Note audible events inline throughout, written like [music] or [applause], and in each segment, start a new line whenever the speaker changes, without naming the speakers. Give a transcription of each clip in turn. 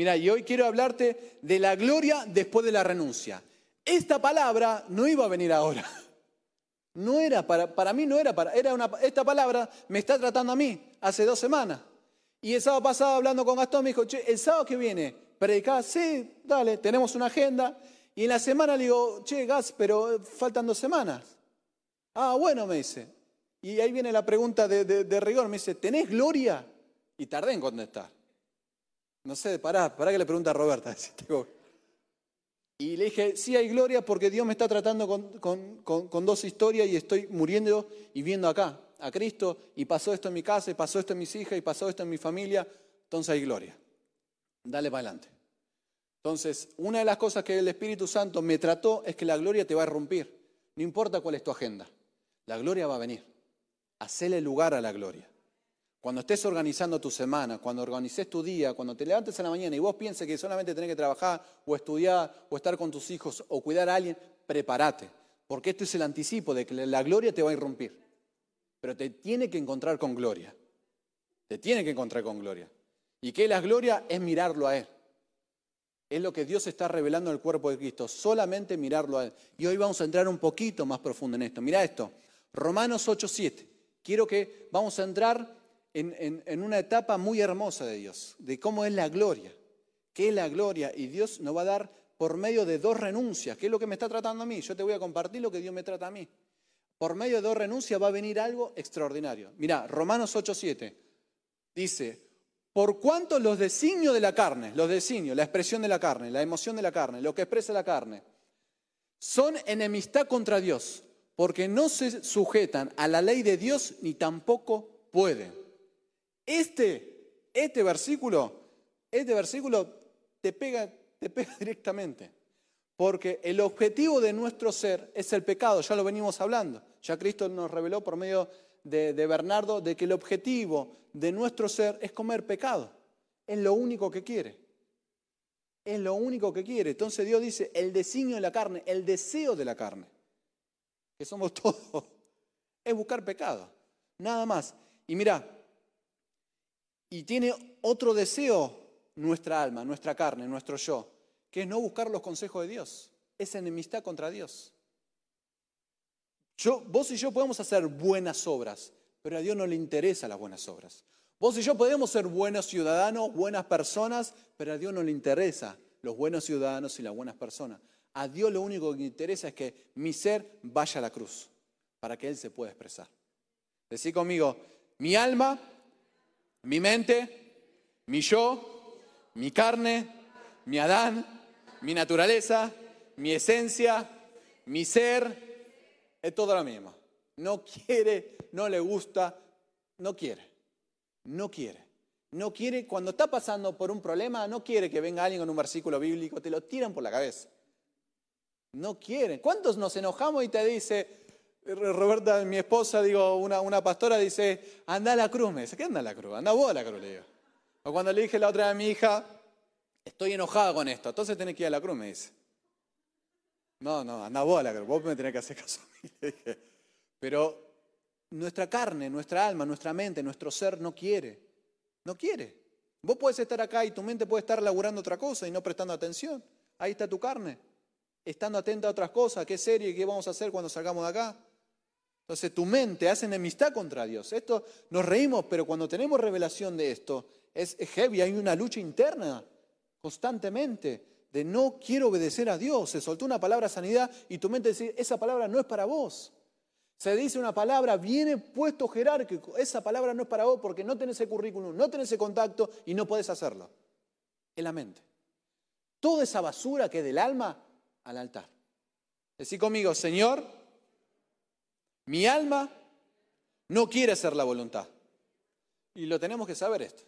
Mira, y hoy quiero hablarte de la gloria después de la renuncia. Esta palabra no iba a venir ahora. [laughs] No era para, para mí no era para, era una, esta palabra me está tratando a mí hace dos semanas. Y el sábado pasado hablando con Gastón me dijo, che, el sábado que viene, predicar, sí, dale, tenemos una agenda. Y en la semana le digo, che, Gas, pero faltan dos semanas. Ah, bueno, me dice. Y ahí viene la pregunta de, de rigor, me dice, ¿tenés gloria? Y tardé en contestar. No sé, pará, pará que le pregunta a Roberta. [laughs] Y le dije, sí hay gloria porque Dios me está tratando con, dos historias y estoy muriendo y viendo acá a Cristo y pasó esto en mi casa y pasó esto en mis hijas y pasó esto en mi familia, entonces hay gloria. Dale para adelante. Entonces, una de las cosas que el Espíritu Santo me trató es que la gloria te va a romper. No importa cuál es tu agenda, la gloria va a venir. Hacele lugar a la gloria. Cuando estés organizando tu semana, cuando organices tu día, cuando te levantes en la mañana y vos pienses que solamente tenés que trabajar o estudiar o estar con tus hijos o cuidar a alguien, prepárate, porque esto es el anticipo de que la gloria te va a irrumpir. Pero te tiene que encontrar con gloria. Te tiene que encontrar con gloria. Y que la gloria es mirarlo a Él. Es lo que Dios está revelando en el cuerpo de Cristo, solamente mirarlo a Él. Y hoy vamos a entrar un poquito más profundo en esto. Mira esto, Romanos 8:7. Quiero que vamos a entrar en, una etapa muy hermosa de Dios, de cómo es la gloria, qué es la gloria, y Dios nos va a dar por medio de dos renuncias, ¿qué es lo que me está tratando a mí? Yo te voy a compartir lo que Dios me trata a mí. Por medio de dos renuncias va a venir algo extraordinario. Mira, Romanos 8:7 dice, por cuanto los designios de la carne, los designios, la expresión de la carne, la emoción de la carne, lo que expresa la carne, son enemistad contra Dios, porque no se sujetan a la ley de Dios ni tampoco pueden. Este, este versículo, este versículo te pega, te pega [laughs] directamente. Porque el objetivo de nuestro ser es el pecado, ya lo venimos hablando. Ya Cristo nos reveló por medio de, de, Bernardo de que el objetivo de nuestro ser es comer pecado. Es lo único que quiere. Es lo único que quiere. Entonces Dios dice, el designio de la carne, el deseo de la carne, que somos [laughs] todos, es buscar pecado. Nada más. Y mira, y tiene otro deseo nuestra alma, nuestra carne, nuestro yo, que es no buscar los consejos de Dios. Es enemistad contra Dios. Yo, vos y yo podemos hacer buenas obras, pero a Dios no le interesan las buenas obras. Vos y yo podemos ser buenos ciudadanos, buenas personas, pero a Dios no le interesa los buenos ciudadanos y las buenas personas. A Dios lo único que le interesa es que mi ser vaya a la cruz, para que Él se pueda expresar. Decí conmigo, mi alma mi mente, mi yo, mi carne, mi Adán, mi naturaleza, mi esencia, mi ser, es todo lo mismo. No quiere, no le gusta, no quiere, no quiere. No quiere, cuando está pasando por un problema, no quiere que venga alguien con un versículo bíblico, te lo tiran por la cabeza. No quiere. ¿Cuántos nos enojamos y te dice, Roberta, mi esposa, digo, una, pastora dice, anda a la cruz. Me dice, ¿qué anda a la cruz? Anda vos a la cruz, le digo. O cuando le dije la otra vez a mi hija, estoy enojada con esto, entonces tenés que ir a la cruz, me dice. No, no, anda vos a la cruz, vos me tenés que hacer caso a mí. [laughs] Pero nuestra carne, nuestra alma, nuestra mente, nuestro ser no quiere. No quiere. Vos puedes estar acá y tu mente puede estar laburando otra cosa y no prestando atención. Ahí está tu carne. Estando atenta a otras cosas, qué serie, qué vamos a hacer cuando salgamos de acá. Entonces tu mente hace enemistad contra Dios. Esto nos reímos, pero cuando tenemos revelación de esto, es heavy, hay una lucha interna constantemente de no quiero obedecer a Dios. Se soltó una palabra sanidad y tu mente dice, esa palabra no es para vos. Se dice una palabra, viene puesto jerárquico, esa palabra no es para vos porque no tenés el currículum, no tenés el contacto y no podés hacerlo. En la mente. Toda esa basura que es del alma al altar. Decí conmigo, Señor, mi alma no quiere hacer la voluntad. Y lo tenemos que saber esto.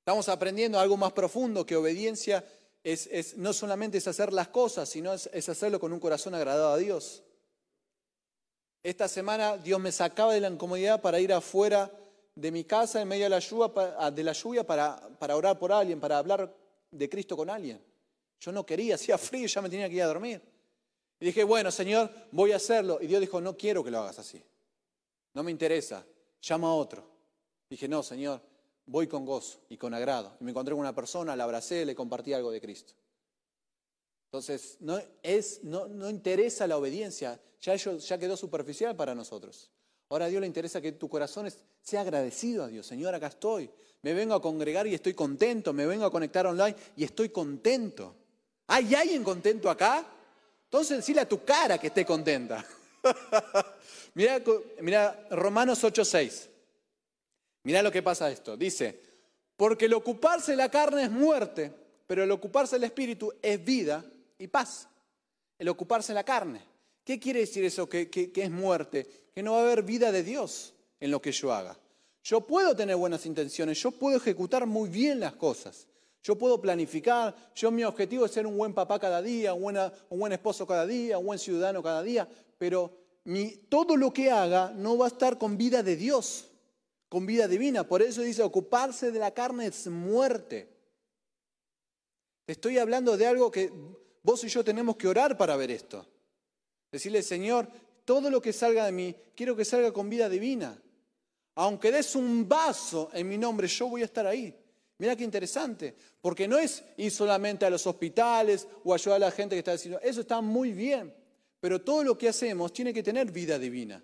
Estamos aprendiendo algo más profundo que obediencia es, no solamente es hacer las cosas, sino es, hacerlo con un corazón agradado a Dios. Esta semana Dios me sacaba de la incomodidad para ir afuera de mi casa en medio de la lluvia, de la lluvia para, para orar por alguien, para hablar de Cristo con alguien. Yo no quería, hacía frío, ya me tenía que ir a dormir. Y dije, bueno, Señor, voy a hacerlo. Y Dios dijo, no quiero que lo hagas así. No me interesa. Llama a otro. Dije, no, Señor, voy con gozo y con agrado. Y me encontré con una persona, la abracé, le compartí algo de Cristo. Entonces, no, es, no, no interesa la obediencia, ya, ya quedó superficial para nosotros. Ahora a Dios le interesa que tu corazón sea agradecido a Dios. Señor, acá estoy. Me vengo a congregar y estoy contento. Me vengo a conectar online y estoy contento. ¿Hay alguien contento acá? Entonces decirle a tu cara que esté contenta. [laughs] mira, mira Romanos 8:6. Mira lo que pasa esto. Dice, porque el ocuparse la carne es muerte, pero el ocuparse el espíritu es vida y paz. El ocuparse la carne. ¿Qué quiere decir eso que, que es muerte? Que no va a haber vida de Dios en lo que yo haga. Yo puedo tener buenas intenciones, yo puedo ejecutar muy bien las cosas, yo puedo planificar, yo mi objetivo es ser un buen papá cada día, un, buen esposo cada día, un buen ciudadano cada día, pero todo lo que haga no va a estar con vida de Dios, con vida divina. Por eso dice, ocuparse de la carne es muerte. Estoy hablando de algo que vos y yo tenemos que orar para ver esto. Decirle, Señor, todo lo que salga de mí, quiero que salga con vida divina. Aunque des un vaso en mi nombre, yo voy a estar ahí. Mira qué interesante, porque no es ir solamente a los hospitales o ayudar a la gente que está diciendo, eso está muy bien, pero todo lo que hacemos tiene que tener vida divina.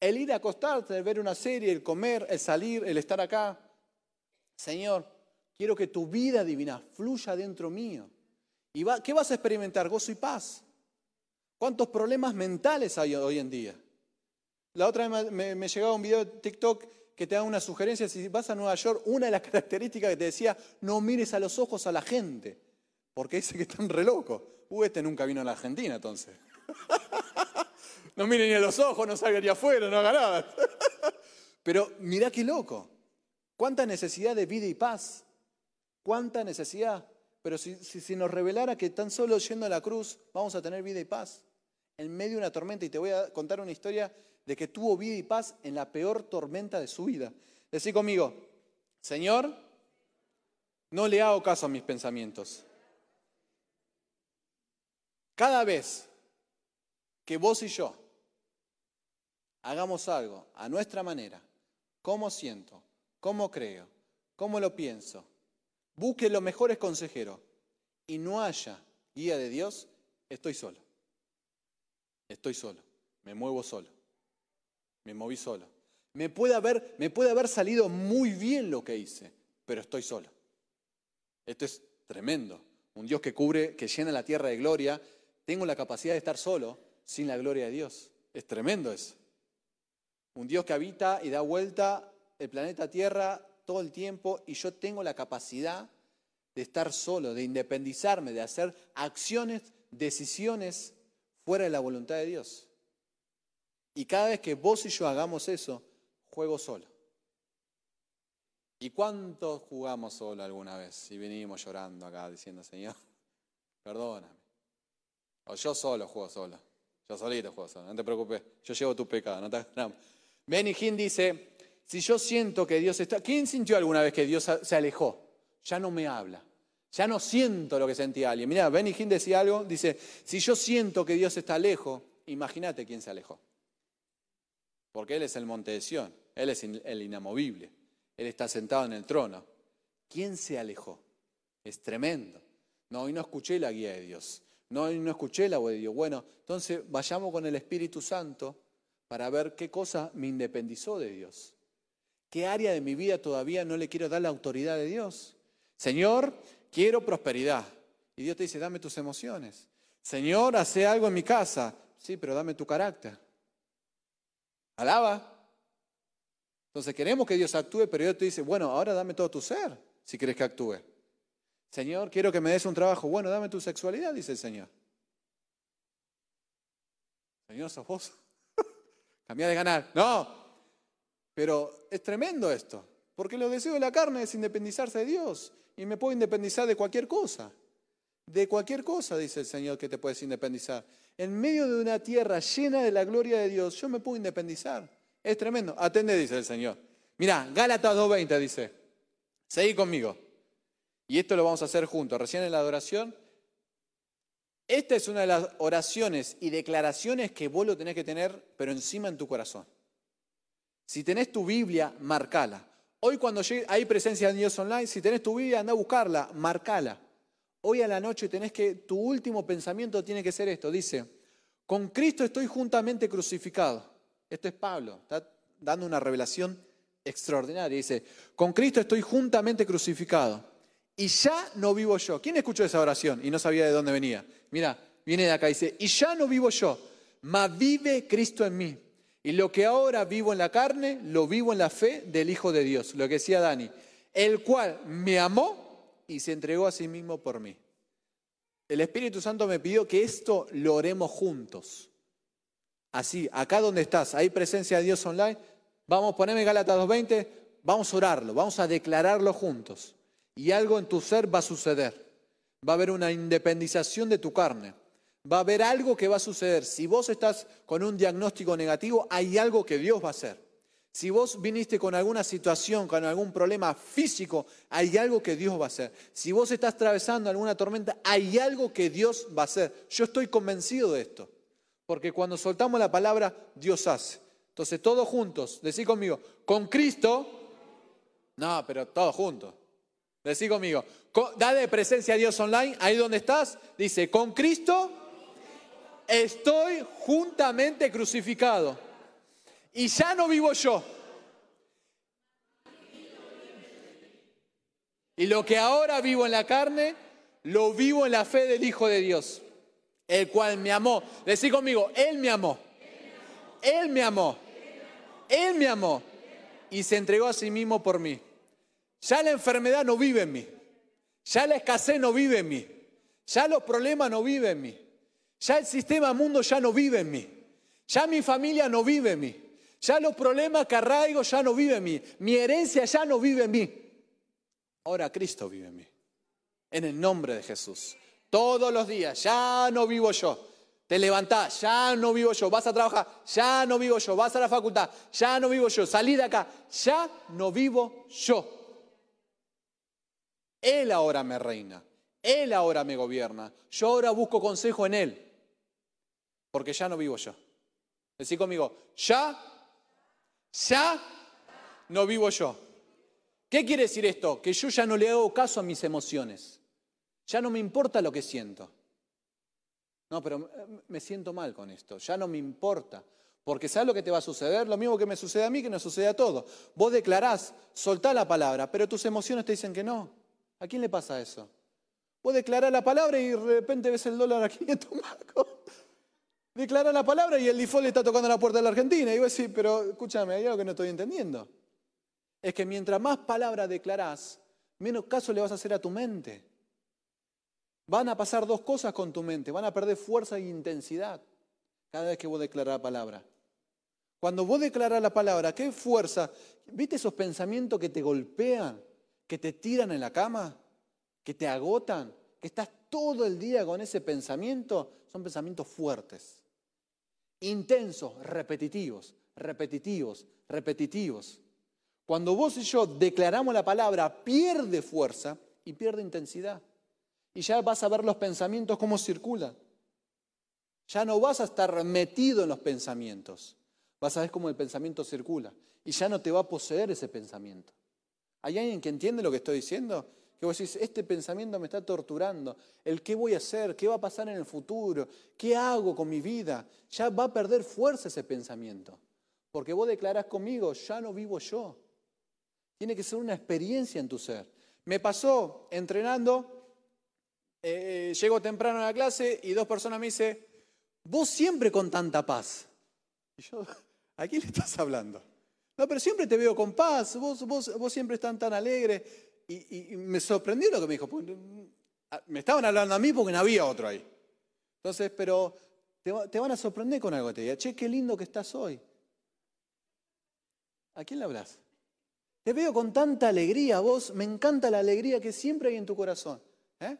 El ir a acostarte, el ver una serie, el comer, el salir, el estar acá. Señor, quiero que tu vida divina fluya dentro mío. ¿Y qué vas a experimentar? Gozo y paz. ¿Cuántos problemas mentales hay hoy en día? La otra vez me, llegaba un video de TikTok que te da una sugerencia, si vas a Nueva York, una de las [laughs] características que te decía, no mires a los ojos a la gente, porque dice que están re locos. Uh, este nunca vino a la Argentina entonces. [laughs] no mire ni a los ojos, no salga ni afuera, no haga nada. [laughs] Pero mirá qué loco. Cuánta necesidad de vida y paz. Cuánta necesidad. Pero si, si nos revelara que tan solo yendo a la cruz vamos a tener vida y paz en medio de una tormenta. Y te voy a contar una historia de que tuvo vida y paz en la peor tormenta de su vida. Decí conmigo, Señor, no le hago caso a mis pensamientos. Cada vez que vos y yo hagamos algo a nuestra manera, cómo siento, cómo creo, cómo lo pienso, busque los mejores consejeros y no haya guía de Dios, estoy solo. Estoy solo, me muevo solo me moví solo. Me puede, haber, me puede haber salido muy bien lo que hice, pero estoy solo. Esto es tremendo. Un Dios que cubre, que llena la tierra de gloria. Tengo la capacidad de estar solo sin la gloria de Dios. Es tremendo eso. Un Dios que habita y da vuelta el planeta Tierra todo el tiempo y yo tengo la capacidad de estar solo, de independizarme, de hacer acciones, decisiones fuera de la voluntad de Dios. Y cada vez que vos y yo hagamos eso, juego solo. ¿Y cuántos jugamos solo alguna vez? Y venimos llorando acá diciendo, Señor, [laughs] perdóname. O yo solo juego solo. Yo solito juego solo. No te preocupes. Yo llevo tu pecado. No te... Benny Hinn dice, si yo siento que Dios está... ¿Quién sintió alguna vez que Dios se alejó? Ya no me habla. Ya no siento lo que sentía alguien. Mira, Benny Hinn decía algo. Dice, si yo siento que Dios está lejos, imagínate quién se alejó. Porque Él es el monte de Sión, Él es el inamovible, Él está sentado en el trono. ¿Quién se alejó? Es tremendo. No, hoy no escuché la guía de Dios. No, hoy no escuché la voz de Dios. Bueno, entonces vayamos con el Espíritu Santo para ver qué cosa me independizó de Dios. ¿Qué área de mi vida todavía no le quiero dar la autoridad de Dios? Señor, quiero prosperidad. Y Dios te dice, dame tus emociones. Señor, hace algo en mi casa. Sí, pero dame tu carácter. Alaba. Entonces queremos que Dios actúe, pero Dios te dice, bueno, ahora dame todo tu ser, si quieres que actúe. Señor, quiero que me des un trabajo. Bueno, dame tu sexualidad, dice el Señor. Señor, sos vos. [laughs] Cambia de ganar. No. Pero es tremendo esto. Porque lo deseo de la carne es independizarse de Dios. Y me puedo independizar de cualquier cosa. De cualquier cosa, dice el Señor, que te puedes independizar en medio de una tierra llena de la gloria de Dios, yo me puedo independizar. Es tremendo. Atende, dice el Señor. Mira, Gálatas 2.20 dice, seguí conmigo. Y esto lo vamos a hacer juntos. Recién en la adoración, esta es una de las oraciones y declaraciones que vos lo tenés que tener, pero encima en tu corazón. Si tenés tu Biblia, marcala. Hoy cuando hay presencia de Dios online, si tenés tu Biblia, anda a buscarla, marcala. Hoy a la noche tenés que, tu último pensamiento tiene que ser esto. Dice, con Cristo estoy juntamente crucificado. Esto es Pablo, está dando una revelación extraordinaria. Dice, con Cristo estoy juntamente crucificado. Y ya no vivo yo. ¿Quién escuchó esa oración y no sabía de dónde venía? Mira, viene de acá, dice, y ya no vivo yo, mas vive Cristo en mí. Y lo que ahora vivo en la carne, lo vivo en la fe del Hijo de Dios, lo que decía Dani, el cual me amó y se entregó a sí mismo por mí. El Espíritu Santo me pidió que esto lo oremos juntos. Así, acá donde estás, hay presencia de Dios online, vamos a ponerme Gálatas 2.20, vamos a orarlo, vamos a declararlo juntos. Y algo en tu ser va a suceder. Va a haber una independización de tu carne va a haber algo que va a suceder. Si vos estás con un diagnóstico negativo, hay algo que Dios va a hacer. Si vos viniste con alguna situación, con algún problema físico, hay algo que Dios va a hacer. Si vos estás atravesando alguna tormenta, hay algo que Dios va a hacer. Yo estoy convencido de esto. Porque cuando soltamos la palabra, Dios hace. Entonces, todos juntos, decí conmigo, con Cristo, no, pero todos juntos. Decí conmigo, dale presencia a Dios online, ahí donde estás, dice, con Cristo estoy juntamente crucificado. Y ya no vivo yo. Y lo que ahora vivo en la carne, lo vivo en la fe del Hijo de Dios, el cual me amó. Decí conmigo, Él me amó. Él me amó. Él me amó. Y se entregó a sí mismo por mí. Ya la enfermedad no vive en mí. Ya la escasez no vive en mí. Ya los problemas no viven en mí. Ya el sistema mundo ya no vive en mí. Ya mi familia no vive en mí. Ya los problemas que arraigo ya no vive en mí. Mi herencia ya no vive en mí. Ahora Cristo vive en mí. En el nombre de Jesús. Todos los días, ya no vivo yo. Te levantás, ya no vivo yo. Vas a trabajar, ya no vivo yo. Vas a la facultad, ya no vivo yo. Salí de acá, ya no vivo yo. Él ahora me reina. Él ahora me gobierna. Yo ahora busco consejo en Él porque ya no vivo yo. Decí conmigo, ya, ya no vivo yo. ¿Qué quiere decir esto? Que yo ya no le hago caso a mis emociones. Ya no me importa lo que siento. No, pero me siento mal con esto. Ya no me importa. Porque ¿sabes lo que te va a suceder? Lo mismo que me sucede a mí, que nos sucede a todos. Vos declarás, soltá la palabra, pero tus emociones te dicen que no. ¿A quién le pasa eso? Vos declarás la palabra y de repente ves el dólar aquí en tu marco declara la palabra y el default está tocando la puerta de la Argentina. Y vos decís, pero escúchame, hay algo que no estoy entendiendo. Es que mientras más palabras declarás, menos caso le vas a hacer a tu mente. Van a pasar dos cosas con tu mente, van a perder fuerza e intensidad cada vez que vos declarás la palabra. Cuando vos declarás la palabra, ¿qué fuerza? ¿Viste esos pensamientos que te golpean, que te tiran en la cama, que te agotan, que estás todo el día con ese pensamiento? Son pensamientos fuertes intensos, repetitivos, repetitivos, repetitivos. Cuando vos y yo declaramos la palabra, pierde fuerza y pierde intensidad. Y ya vas a ver los pensamientos cómo circulan. Ya no vas a estar metido en los pensamientos. Vas a ver cómo el pensamiento circula. Y ya no te va a poseer ese pensamiento. ¿Hay alguien que entiende lo que estoy diciendo? Que vos decís, este pensamiento me está torturando. El qué voy a hacer, qué va a pasar en el futuro, qué hago con mi vida. Ya va a perder fuerza ese pensamiento. Porque vos declarás conmigo, ya no vivo yo. Tiene que ser una experiencia en tu ser. Me pasó entrenando, eh, llego temprano a la clase y dos personas me dicen, vos siempre con tanta paz. Y yo, ¿a quién le estás hablando? No, pero siempre te veo con paz, vos, vos, vos siempre estás tan alegre. Y, me sorprendió lo que me dijo. Me estaban hablando a mí porque no había otro ahí. Entonces, pero te, van a sorprender con algo. Te diga, che, qué lindo que estás hoy. ¿A quién le hablas? Te veo con tanta alegría, vos. Me encanta la alegría que siempre hay en tu corazón. ¿eh?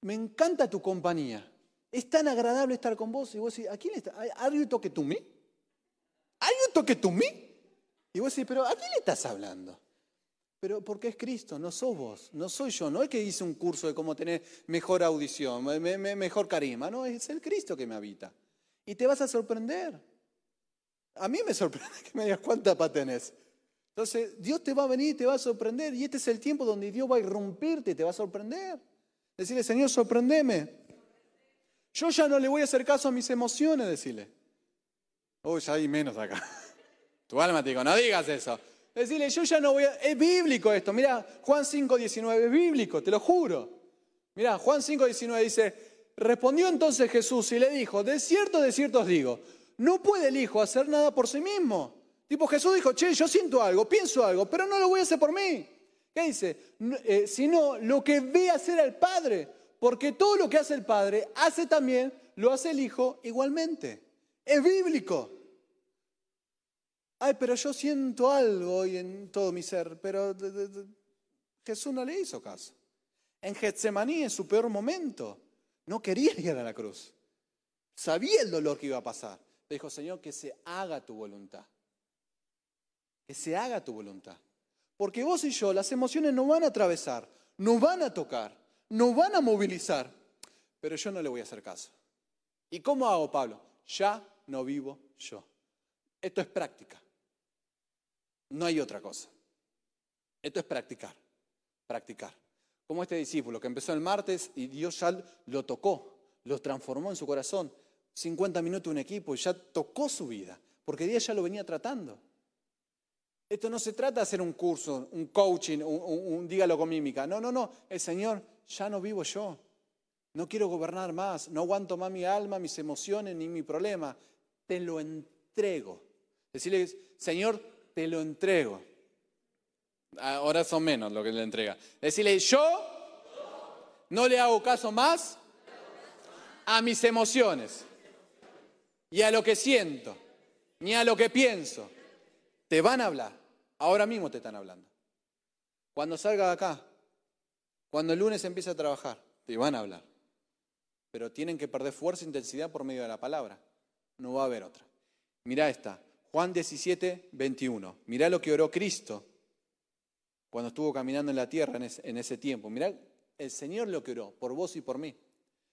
Me encanta tu compañía. Es tan agradable estar con vos y vos decís, ¿a quién le estás? ¿Are you talking to me? ¿Are you talking to me? Y vos decís, pero ¿a quién le estás hablando? Pero porque es Cristo, no sos vos, no soy yo, no es que hice un curso de cómo tener mejor audición, mejor carisma, no, es el Cristo que me habita. Y te vas a sorprender. A mí me sorprende [laughs] que me digas cuánta paz tenés. Entonces, Dios te va a venir y te va a sorprender. Y este es el tiempo donde Dios va a irrumpirte y te va a sorprender. Decirle, Señor, sorprendeme. Yo ya no le voy a hacer caso a mis emociones, decirle. Uy, ya hay menos acá. [laughs] Tu alma te digo, no digas eso. Decirle, yo ya no voy a... Es bíblico esto. Mira, Juan 5, 19, es bíblico, te lo juro. Mira, Juan 5, 19 dice, respondió entonces Jesús y le dijo, de cierto, de cierto os digo, no puede el Hijo hacer nada por sí mismo. Tipo, Jesús dijo, che, yo siento algo, pienso algo, pero no lo voy a hacer por mí. ¿Qué dice? Eh, sino lo que ve hacer al Padre, porque todo lo que hace el Padre hace también, lo hace el Hijo igualmente. Es bíblico. Ay, pero yo siento algo hoy en todo mi ser, pero Jesús no le hizo caso. En Getsemaní, en su peor momento, no quería ir a la cruz. Sabía el dolor que iba a pasar. Le dijo, Señor, que se haga tu voluntad. Que se haga tu voluntad. Porque vos y yo, las emociones no van a atravesar, no van a tocar, no van a movilizar. Pero yo no le voy a hacer caso. ¿Y cómo hago, Pablo? Ya no vivo yo. Esto es práctica. No hay otra cosa. Esto es practicar, practicar. Como este discípulo que empezó el martes y Dios ya lo tocó, lo transformó en su corazón. 50 minutos un equipo y ya tocó su vida, porque Dios ya lo venía tratando. Esto no se trata de hacer un curso, un coaching, un, dígalo con mímica. No, no, no. El Señor, ya no vivo yo. No quiero gobernar más. No aguanto más mi alma, mis emociones ni mi problema. Te lo entrego. Decirle, Señor, te lo entrego. Ahora son menos lo que le entrega. Decirle, yo no le hago caso más a mis emociones y a lo que siento, ni a lo que pienso. Te van a hablar. Ahora mismo te están hablando. Cuando salga de acá, cuando el lunes empiece a trabajar, te van a hablar. Pero tienen que perder fuerza e intensidad por medio de la palabra. No va a haber otra. Mirá esta. Juan 17, 21. Mirá lo que oró Cristo cuando estuvo caminando en la tierra en ese, tiempo. Mirá el Señor lo que oró, por vos y por mí.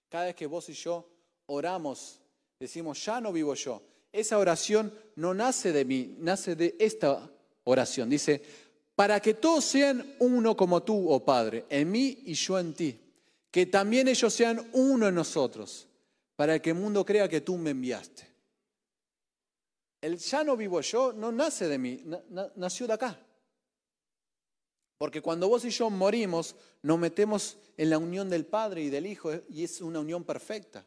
Cada vez que vos y yo oramos, decimos, ya no vivo yo. Esa oración no nace de mí, nace de esta oración. Dice, para que todos sean uno como tú, oh Padre, en mí y yo en ti. Que también ellos sean uno en nosotros, para que el mundo crea que tú me enviaste. El ya no vivo yo no nace de mí, nació de acá. Porque cuando vos y yo morimos, nos metemos en la unión del Padre y del Hijo y es una unión perfecta.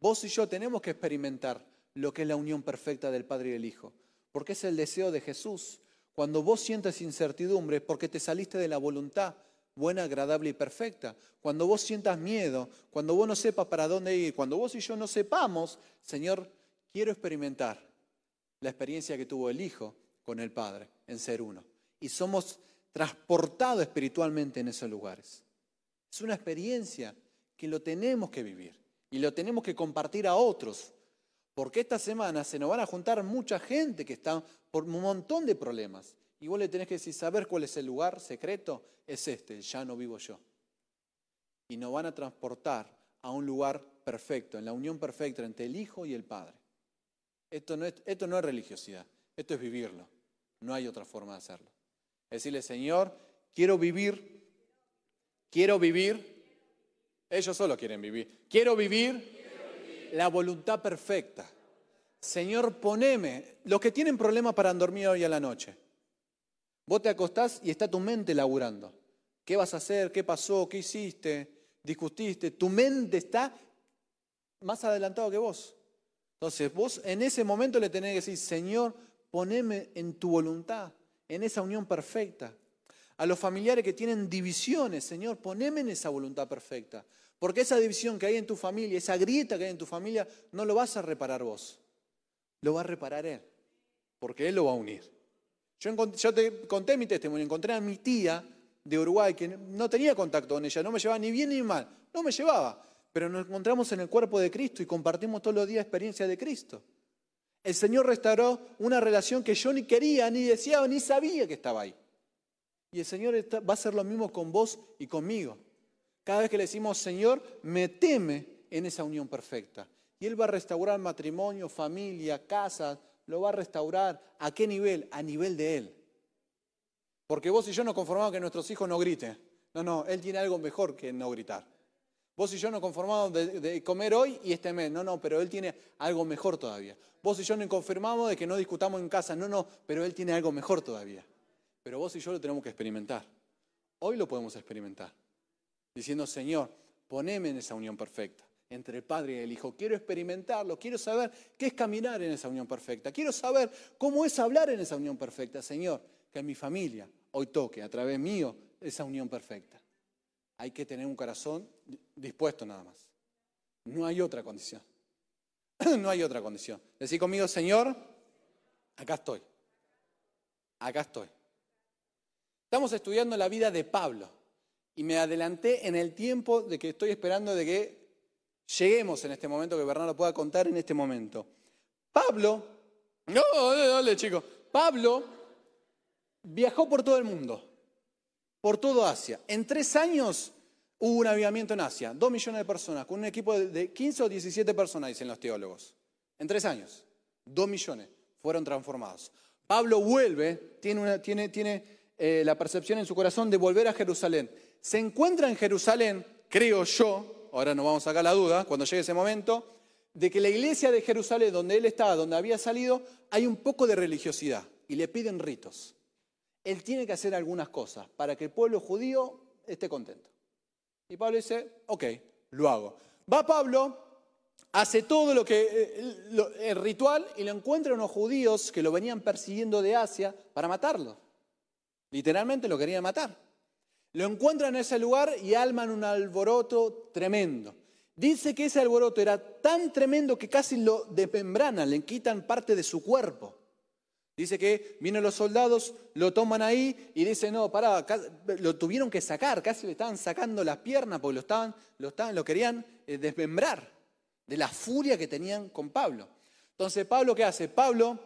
Vos y yo tenemos que experimentar lo que es la unión perfecta del Padre y del Hijo, porque es el deseo de Jesús. Cuando vos sientes incertidumbre porque te saliste de la voluntad buena, agradable y perfecta. Cuando vos sientas miedo, cuando vos no sepas para dónde ir, cuando vos y yo no sepamos, Señor, quiero experimentar la experiencia que tuvo el Hijo con el Padre en ser uno. Y somos transportados espiritualmente en esos lugares. Es una experiencia que lo tenemos que vivir y lo tenemos que compartir a otros. Porque esta semana se nos van a juntar mucha gente que está por un montón de problemas. Y vos le tenés que decir, saber cuál es el lugar secreto, es este, ya no vivo yo. Y nos van a transportar a un lugar perfecto, en la unión perfecta entre el Hijo y el Padre. Esto no es, esto no es religiosidad, esto es vivirlo. No hay otra forma de hacerlo. Decirle, Señor, quiero vivir, quiero vivir. Ellos solo quieren vivir. Quiero vivir la voluntad perfecta. Señor, poneme. Los que tienen problemas para dormir hoy a la noche. Vos te acostás y está tu mente laburando. ¿Qué vas a hacer? ¿Qué pasó? ¿Qué hiciste? ¿Discutiste? Tu mente está más adelantado que vos. Entonces vos en ese momento le tenés que decir, Señor, poneme en tu voluntad, en esa unión perfecta. A los familiares que tienen divisiones, Señor, poneme en esa voluntad perfecta. Porque esa división que hay en tu familia, esa grieta que hay en tu familia, no lo vas a reparar vos. Lo va a reparar Él. Porque Él lo va a unir. Yo, yo te conté mi testimonio, encontré a mi tía de Uruguay que no tenía contacto con ella, no me llevaba ni bien ni mal, no me llevaba pero nos encontramos en el cuerpo de Cristo y compartimos todos los días experiencia de Cristo. El Señor restauró una relación que yo ni quería, ni deseaba, ni sabía que estaba ahí. Y el Señor va a hacer lo mismo con vos y conmigo. Cada vez que le decimos, Señor, meteme en esa unión perfecta. Y Él va a restaurar matrimonio, familia, casa, lo va a restaurar. ¿A qué nivel? A nivel de Él. Porque vos y yo nos conformamos que nuestros hijos no griten. No, no, Él tiene algo mejor que no gritar. Vos y yo nos conformamos de, comer hoy y este mes. No, no, pero Él tiene algo mejor todavía. Vos y yo nos confirmamos de que no discutamos en casa. No, no, pero Él tiene algo mejor todavía. Pero vos y yo lo tenemos que experimentar. Hoy lo podemos experimentar. Diciendo, Señor, poneme en esa unión perfecta entre el Padre y el Hijo. Quiero experimentarlo, quiero saber qué es caminar en esa unión perfecta. Quiero saber cómo es hablar en esa unión perfecta. Señor, que mi familia hoy toque a través mío esa unión perfecta. Hay que tener un corazón dispuesto nada más. No hay otra condición. [clears throat] No hay otra condición. Decir conmigo, Señor, acá estoy. Acá estoy. Estamos estudiando la vida de Pablo y me adelanté en el tiempo de que estoy esperando de que lleguemos en este momento, que Bernardo pueda contar en este momento. Pablo, no, dale chico, Pablo viajó por todo el mundo, por todo Asia. En tres años hubo un avivamiento en Asia, dos millones de personas, con un equipo de 15 o 17 personas, dicen los teólogos. En tres años, dos millones fueron transformados. Pablo vuelve, tiene, eh, la percepción en su corazón de volver a Jerusalén. Se encuentra en Jerusalén, creo yo, ahora no vamos a sacar la duda, cuando llegue ese momento, de que la iglesia de Jerusalén, donde él estaba, donde había salido, hay un poco de religiosidad y le piden ritos. Él tiene que hacer algunas cosas para que el pueblo judío esté contento. Y Pablo dice, ok, lo hago. Va Pablo, hace todo lo que eh, el ritual y lo encuentra unos judíos que lo venían persiguiendo de Asia para matarlo. Literalmente lo querían matar. Lo encuentran en ese lugar y alman un alboroto tremendo. Dice que ese alboroto era tan tremendo que casi lo desmembranan, le quitan parte de su cuerpo. Dice que vienen los soldados, lo toman ahí y dicen, no, pará, lo tuvieron que sacar, casi le estaban sacando las piernas porque lo, estaban, lo, estaban, lo querían eh, desmembrar de la furia que tenían con Pablo. Entonces, Pablo, ¿qué hace? Pablo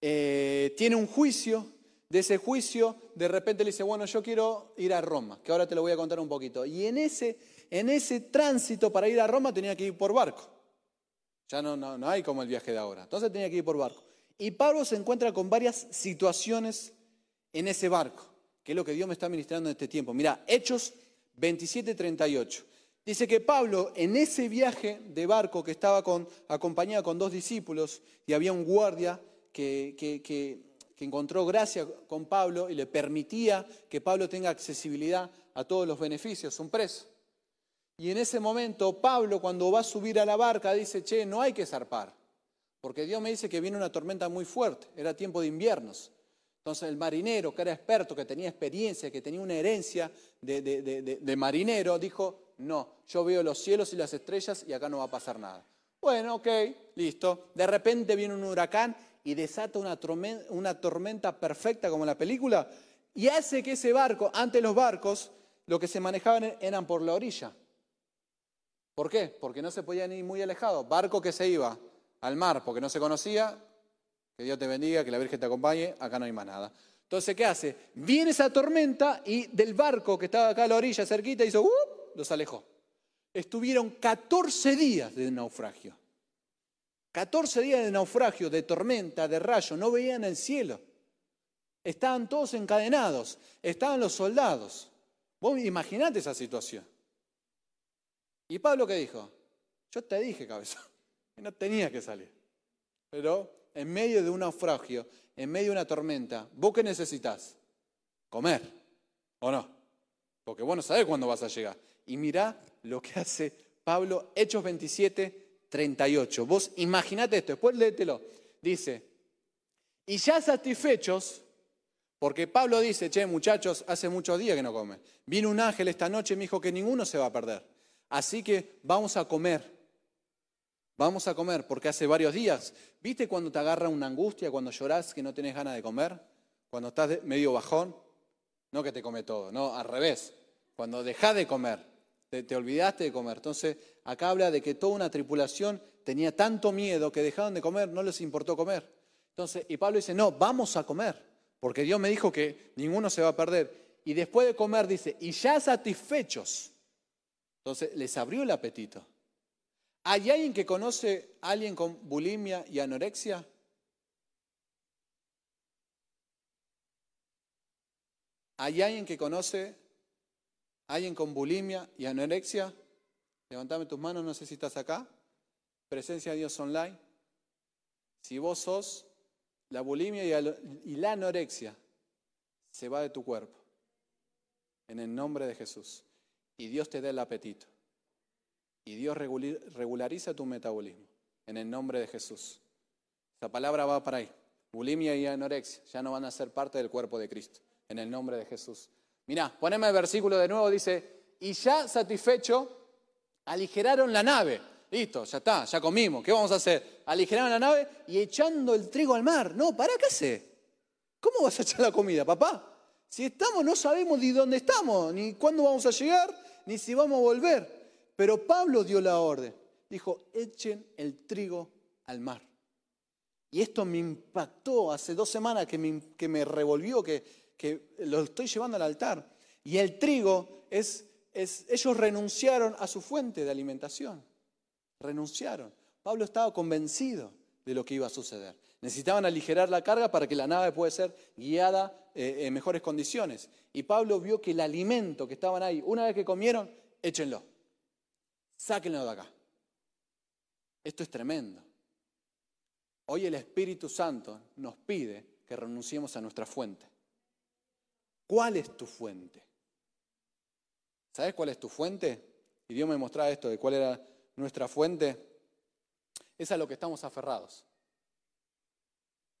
eh, tiene un juicio de ese juicio, de repente le dice, bueno, yo quiero ir a Roma, que ahora te lo voy a contar un poquito. Y en ese, en ese tránsito para ir a Roma tenía que ir por barco. Ya no, no, no hay como el viaje de ahora. Entonces tenía que ir por barco. Y Pablo se encuentra con varias situaciones en ese barco, que es lo que Dios me está ministrando en este tiempo. Mira, Hechos 27, 38. Dice que Pablo en ese viaje de barco que estaba con, acompañado con dos discípulos y había un guardia que que encontró gracia con Pablo y le permitía que Pablo tenga accesibilidad a todos los beneficios, un preso. Y en ese momento Pablo cuando va a subir a la barca dice, che, no hay que zarpar, porque Dios me dice que viene una tormenta muy fuerte, era tiempo de inviernos. Entonces el marinero, que era experto, que tenía experiencia, que tenía una herencia de, marinero, dijo, no, yo veo los cielos y las estrellas y acá no va a pasar nada. Bueno, ok, listo. De repente viene un huracán y desata una tormenta, perfecta como la película y hace que ese barco, antes los barcos, lo que se manejaban eran por la orilla. ¿Por qué? Porque no se podían ir muy alejados. Barco que se iba al mar porque no se conocía, que Dios te bendiga, que la Virgen te acompañe, acá no hay más nada. Entonces, ¿qué hace? Viene esa tormenta y del barco que estaba acá a la orilla cerquita hizo, ¡uh! los alejó. Estuvieron 14 días de naufragio. 14 días de naufragio, de tormenta, de rayo, no veían el cielo. Estaban todos encadenados, estaban los soldados. Vos imaginate esa situación. ¿Y Pablo qué dijo? Yo te dije, cabeza, no tenías que salir. Pero en medio de un naufragio, en medio de una tormenta, ¿vos qué necesitas? Comer, ¿o no? Porque vos no sabés cuándo vas a llegar. Y mirá lo que hace Pablo, Hechos 27, 38. Vos imaginate esto, después léetelo. Dice, y ya satisfechos, porque Pablo dice, che, muchachos, hace muchos días que no come. Vino un ángel esta noche y me dijo que ninguno se va a perder. Así que vamos a comer. Vamos a comer, porque hace varios días. ¿Viste cuando te agarra una angustia, cuando llorás que no tenés ganas de comer? Cuando estás medio bajón. No que te come todo, no, al revés. Cuando dejás de comer te, olvidaste de comer. Entonces, acá habla de que toda una tripulación tenía tanto miedo que dejaron de comer, no les importó comer. Entonces, y Pablo dice, no, vamos a comer, porque Dios me dijo que ninguno se va a perder. Y después de comer dice, y ya satisfechos. Entonces, les abrió el apetito. ¿Hay alguien que conoce a alguien con bulimia y anorexia? ¿Hay alguien que conoce, alguien con bulimia y anorexia? Levantame tus manos, no sé si estás acá. Presencia de Dios online. Si vos sos, la bulimia y la anorexia se va de tu cuerpo. En el nombre de Jesús. Y Dios te da el apetito. Y Dios regulariza tu metabolismo. En el nombre de Jesús. Esa palabra va para ahí. Bulimia y anorexia ya no van a ser parte del cuerpo de Cristo. En el nombre de Jesús. Mirá, poneme el versículo de nuevo. Dice, y ya satisfecho, aligeraron la nave. Listo, ya está, ya comimos. ¿Qué vamos a hacer? Aligeraron la nave y echando el trigo al mar. No, ¿para qué hace? ¿Cómo vas a echar la comida, papá? Si estamos, no sabemos ni dónde estamos, ni cuándo vamos a llegar, ni si vamos a volver. Pero Pablo dio la orden. Dijo, echen el trigo al mar. Y esto me impactó hace dos semanas que me, que me revolvió, que, que, lo estoy llevando al altar. Y el trigo es, es, ellos renunciaron a su fuente de alimentación. Renunciaron. Pablo estaba convencido de lo que iba a suceder. Necesitaban aligerar la carga para que la nave pueda ser guiada eh, en mejores condiciones. Y Pablo vio que el alimento que estaban ahí, una vez que comieron, échenlo. Sáquenlo de acá. Esto es tremendo. Hoy el Espíritu Santo nos pide que renunciemos a nuestra fuente. ¿Cuál es tu fuente? ¿Sabes cuál es tu fuente? Y Dios me mostraba esto de cuál era nuestra fuente. Es a lo que estamos aferrados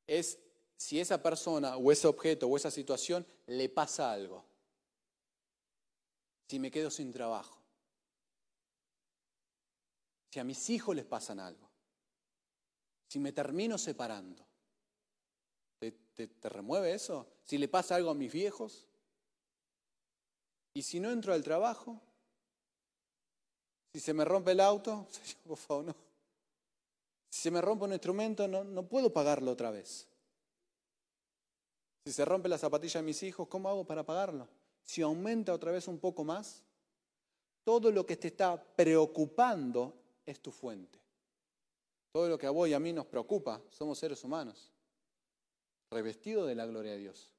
es si esa persona o ese objeto o esa situación le pasa algo. Si me quedo sin trabajo. Si a mis hijos les pasan algo. Si me termino separando. ¿Te, remueve eso? Si le pasa algo a mis viejos. ¿Y si no entro al trabajo? Si se me rompe el auto, [laughs] por favor, no. Si se me rompe un instrumento, no, no puedo pagarlo otra vez. Si se rompe la zapatilla de mis hijos, ¿cómo hago para pagarlo? Si aumenta otra vez un poco más, todo lo que te está preocupando es tu fuente. Todo lo que a vos y a mí nos preocupa, somos seres humanos, revestidos de la gloria de Dios.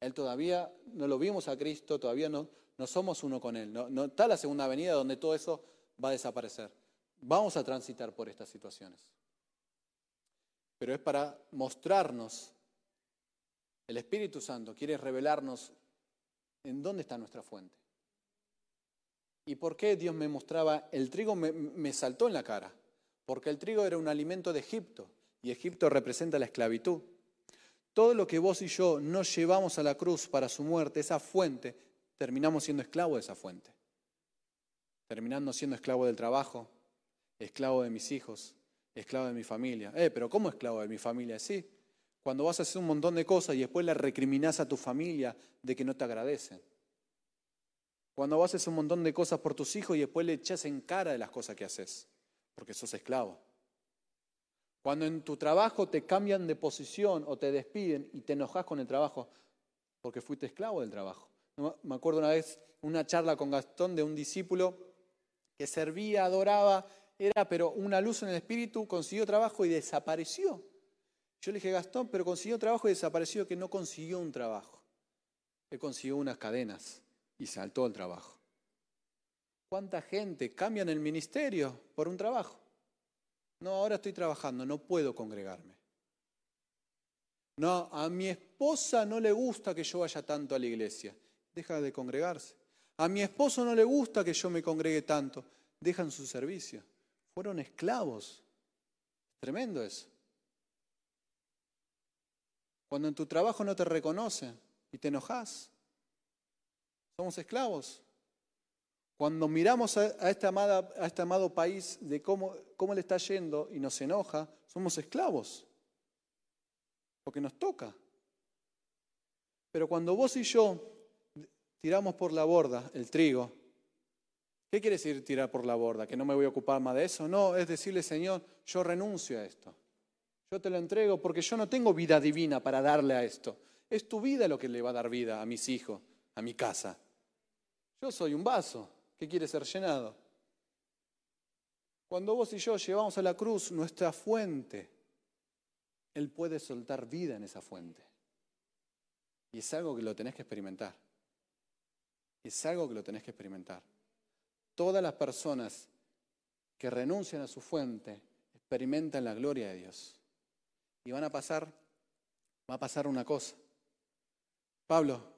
Él todavía no lo vimos a Cristo, todavía no, no somos uno con Él. No, no está la segunda venida donde todo eso va a desaparecer. Vamos a transitar por estas situaciones. Pero es para mostrarnos, el Espíritu Santo quiere revelarnos en dónde está nuestra fuente. ¿Y por qué Dios me mostraba el trigo? Me, saltó en la cara. Porque el trigo era un alimento de Egipto y Egipto representa la esclavitud. Todo lo que vos y yo no llevamos a la cruz para su muerte, esa fuente, terminamos siendo esclavos de esa fuente. Terminando siendo esclavo del trabajo, esclavo de mis hijos, esclavo de mi familia. Eh, pero ¿cómo esclavo de mi familia? Sí, cuando vas a hacer un montón de cosas y después le recriminas a tu familia de que no te agradecen. Cuando hacer un montón de cosas por tus hijos y después le echas en cara de las cosas que haces, porque sos esclavo. Cuando en tu trabajo te cambian de posición o te despiden y te enojas con el trabajo, porque fuiste esclavo del trabajo. Me acuerdo una vez una charla con Gastón de un discípulo que servía, adoraba, era pero una luz en el espíritu, consiguió trabajo y desapareció. Yo le dije, Gastón, pero consiguió trabajo y desapareció que no consiguió un trabajo. Él consiguió unas cadenas y saltó el trabajo. ¿Cuánta gente cambia en el ministerio por un trabajo? No, ahora estoy trabajando, no puedo congregarme. No, a mi esposa no le gusta que yo vaya tanto a la iglesia. Deja de congregarse. A mi esposo no le gusta que yo me congregue tanto. Dejan su servicio. Fueron esclavos. Tremendo eso. Cuando en tu trabajo no te reconocen y te enojas, somos esclavos. Cuando miramos a, este, amado país de cómo, cómo le está yendo y nos enoja, somos esclavos. Porque nos toca. Pero cuando vos y yo tiramos por la borda el trigo, ¿Qué quiere decir tirar por la borda? ¿Que no me voy a ocupar más de eso? No, es decirle, Señor, yo renuncio a esto. Yo te lo entrego porque yo no tengo vida divina para darle a esto. Es tu vida lo que le va a dar vida a mis hijos, a mi casa. Yo soy un vaso que quiere ser llenado. Cuando vos y yo llevamos a la cruz nuestra fuente, Él puede soltar vida en esa fuente. Y es algo que lo tenés que experimentar. Es algo que lo tenés que experimentar. Todas las personas que renuncian a su fuente experimentan la gloria de Dios. Y van a pasar, va a pasar una cosa. Pablo,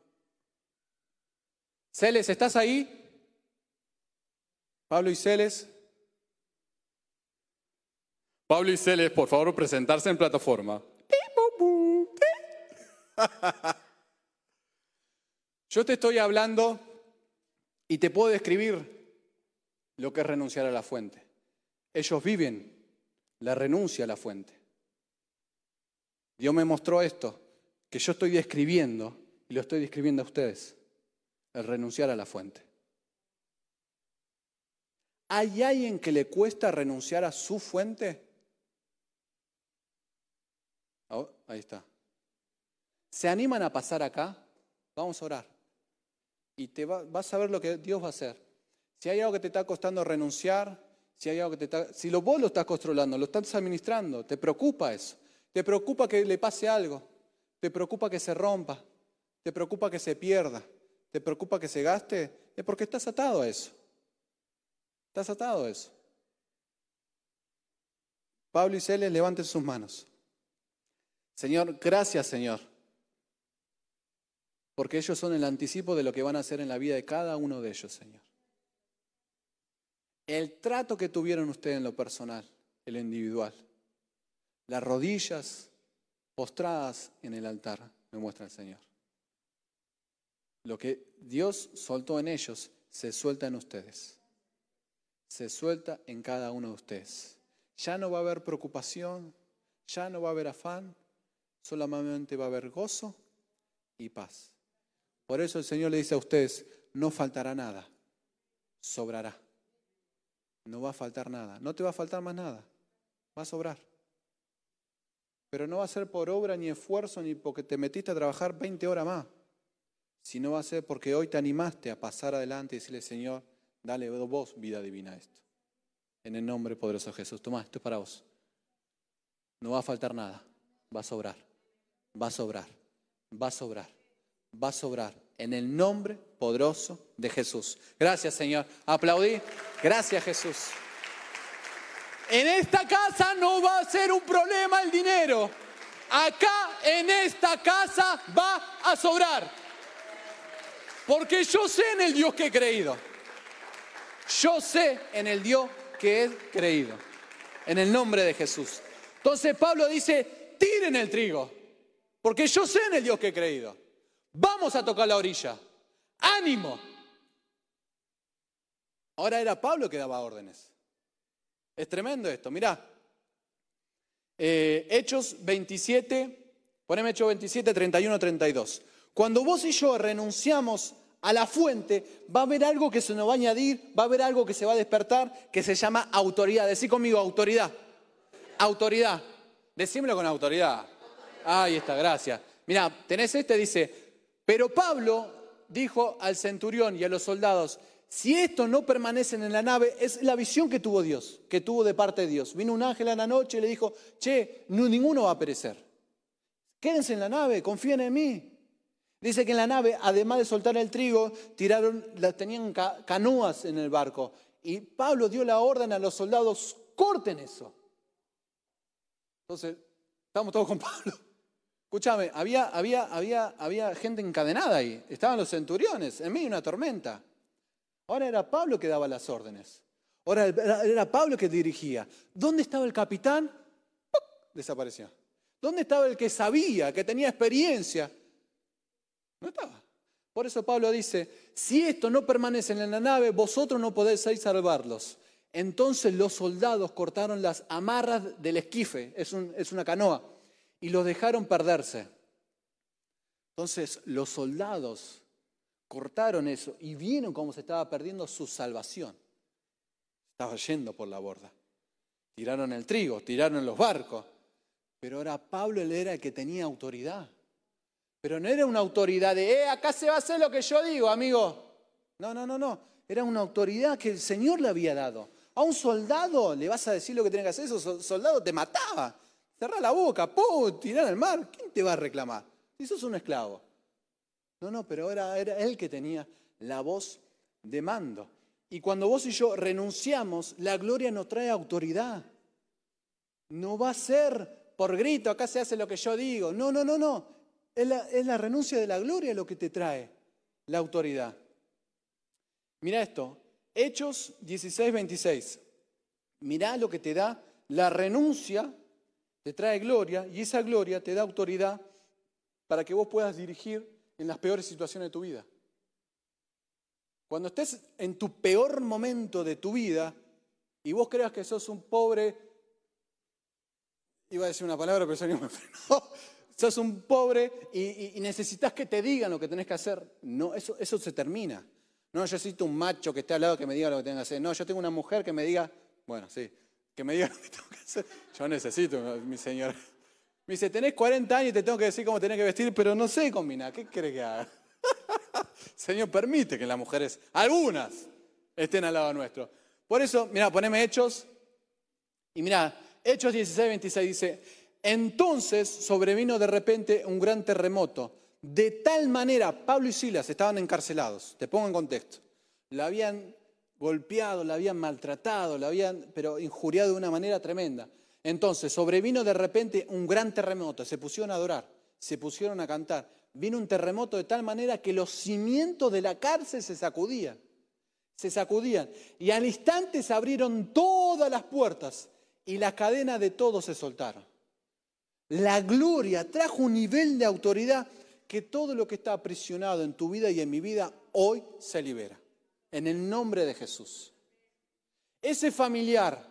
Celes, ¿estás ahí? Pablo y Celes. Pablo y Celes, por favor, presentarse en plataforma. [laughs] Yo te estoy hablando y te puedo describir lo que es renunciar a la fuente. Ellos viven la renuncia a la fuente. Dios me mostró esto, que yo estoy describiendo y lo estoy describiendo a ustedes, el renunciar a la fuente. ¿Hay alguien que le cuesta renunciar a su fuente? Oh, ahí está. ¿Se animan a pasar acá? Vamos a orar. Y te vas a ver lo que Dios va a hacer. Si hay algo que te está costando renunciar, si hay algo que te está, si lo, vos lo estás controlando, lo estás administrando, te preocupa eso. Te preocupa que le pase algo. Te preocupa que se rompa. Te preocupa que se pierda. Te preocupa que se gaste. Es porque estás atado a eso. Estás atado a eso. Pablo y Celes, levanten sus manos. Señor, gracias Señor, porque ellos son el anticipo de lo que van a hacer en la vida de cada uno de ellos, Señor. El trato que tuvieron ustedes en lo personal, el individual, las rodillas postradas en el altar, me muestra el Señor. Lo que Dios soltó en ellos, se suelta en ustedes. Se suelta en cada uno de ustedes. Ya no va a haber preocupación, ya no va a haber afán, solamente va a haber gozo y paz. Por eso el Señor le dice a ustedes, no faltará nada, sobrará. No va a faltar nada, no te va a faltar más nada, va a sobrar. Pero no va a ser por obra ni esfuerzo ni porque te metiste a trabajar 20 horas más, sino va a ser porque hoy te animaste a pasar adelante y decirle, Señor, dale vos vida divina a esto. En el nombre poderoso de Jesús. Tomás, esto es para vos. No va a faltar nada, va a sobrar va a sobrar, va a sobrar, va a sobrar. En el nombre poderoso de Jesús. Gracias Señor. Aplaudí. Gracias Jesús. En esta casa no va a ser un problema el dinero. Acá en esta casa va a sobrar. Porque yo sé en el Dios que he creído. Yo sé en el Dios que he creído. En el nombre de Jesús. Entonces Pablo dice, tiren el trigo. Porque yo sé en el Dios que he creído. Vamos a tocar la orilla. Ánimo. Ahora era Pablo que daba órdenes. Es tremendo esto. Mirá. Eh, Hechos 27, poneme Hechos 27, 31, 32. Cuando vos y yo renunciamos a la fuente, va a haber algo que se nos va a añadir, va a haber algo que se va a despertar, que se llama autoridad. Decí conmigo, autoridad. Autoridad. Decímelo con autoridad. Ahí está, gracias. Mira, tenés este, dice, pero Pablo dijo al centurión y a los soldados, si estos no permanecen en la nave, es la visión que tuvo Dios, que tuvo de parte de Dios. Vino un ángel a la noche y le dijo, che, ninguno va a perecer. Quédense en la nave, confíen en mí. Dice que en la nave, además de soltar el trigo, tiraron, tenían canoas en el barco. Y Pablo dio la orden a los soldados, corten eso. Entonces, estamos todos con Pablo. Escúchame, había, había, había, había gente encadenada ahí. Estaban los centuriones, en medio de una tormenta. Ahora era Pablo que daba las órdenes. Ahora era Pablo que dirigía. ¿Dónde estaba el capitán? Desapareció. ¿Dónde estaba el que sabía, que tenía experiencia? No estaba. Por eso Pablo dice, si esto no permanece en la nave, vosotros no podéis salvarlos. Entonces los soldados cortaron las amarras del esquife, es, es una canoa y los dejaron perderse. Entonces los soldados cortaron eso y vieron cómo se estaba perdiendo su salvación. Estaba yendo por la borda. Tiraron el trigo, tiraron los barcos. Pero ahora Pablo era el que tenía autoridad. Pero no era una autoridad de, eh, acá se va a hacer lo que yo digo, amigo. No, no, no, no. Era una autoridad que el Señor le había dado. A un soldado le vas a decir lo que tiene que hacer, ese soldado te mataba. Cerrá la boca, ¡pum! Tirá al mar. ¿Quién te va a reclamar? Si sos un esclavo. No, no, pero era, era él que tenía la voz de mando. Y cuando vos y yo renunciamos, la gloria nos trae autoridad. No va a ser por grito, acá se hace lo que yo digo. No, no, no, no. Es la, renuncia de la gloria lo que te trae la autoridad. Mira esto, Hechos 16, 26. Mirá lo que te da la renuncia, te trae gloria y esa gloria te da autoridad para que vos puedas dirigir en las peores situaciones de tu vida. Cuando estés en tu peor momento de tu vida y vos creas que sos un pobre, iba a decir una palabra, pero eso no me sos un pobre y, necesitas que te digan lo que tenés que hacer, no, eso, eso se termina. No, yo necesito un macho que esté al lado que me diga lo que tengo que hacer. No, yo tengo una mujer que me diga, bueno, sí, que me diga [laughs] lo que tengo que hacer. Yo necesito, mi señora. Me dice, tenés 40 años y te tengo que decir cómo tenés que vestir, pero no sé combinar. ¿Qué crees que haga? [laughs] Señor, permite que las mujeres, algunas, estén al lado nuestro. Por eso, mira, poneme Hechos. Y mira, Hechos 16, 26 dice, entonces sobrevino de repente un gran terremoto. De tal manera, Pablo y Silas estaban encarcelados. Te pongo en contexto. La habían golpeado, la habían maltratado, la habían, pero injuriado de una manera tremenda. Entonces sobrevino de repente un gran terremoto, se pusieron a adorar, se pusieron a cantar. Vino un terremoto de tal manera que los cimientos de la cárcel se sacudían, se sacudían. Y al instante se abrieron todas las puertas y las cadenas de todos se soltaron. La gloria trajo un nivel de autoridad que todo lo que está aprisionado en tu vida y en mi vida hoy se libera. En el nombre de Jesús. Ese familiar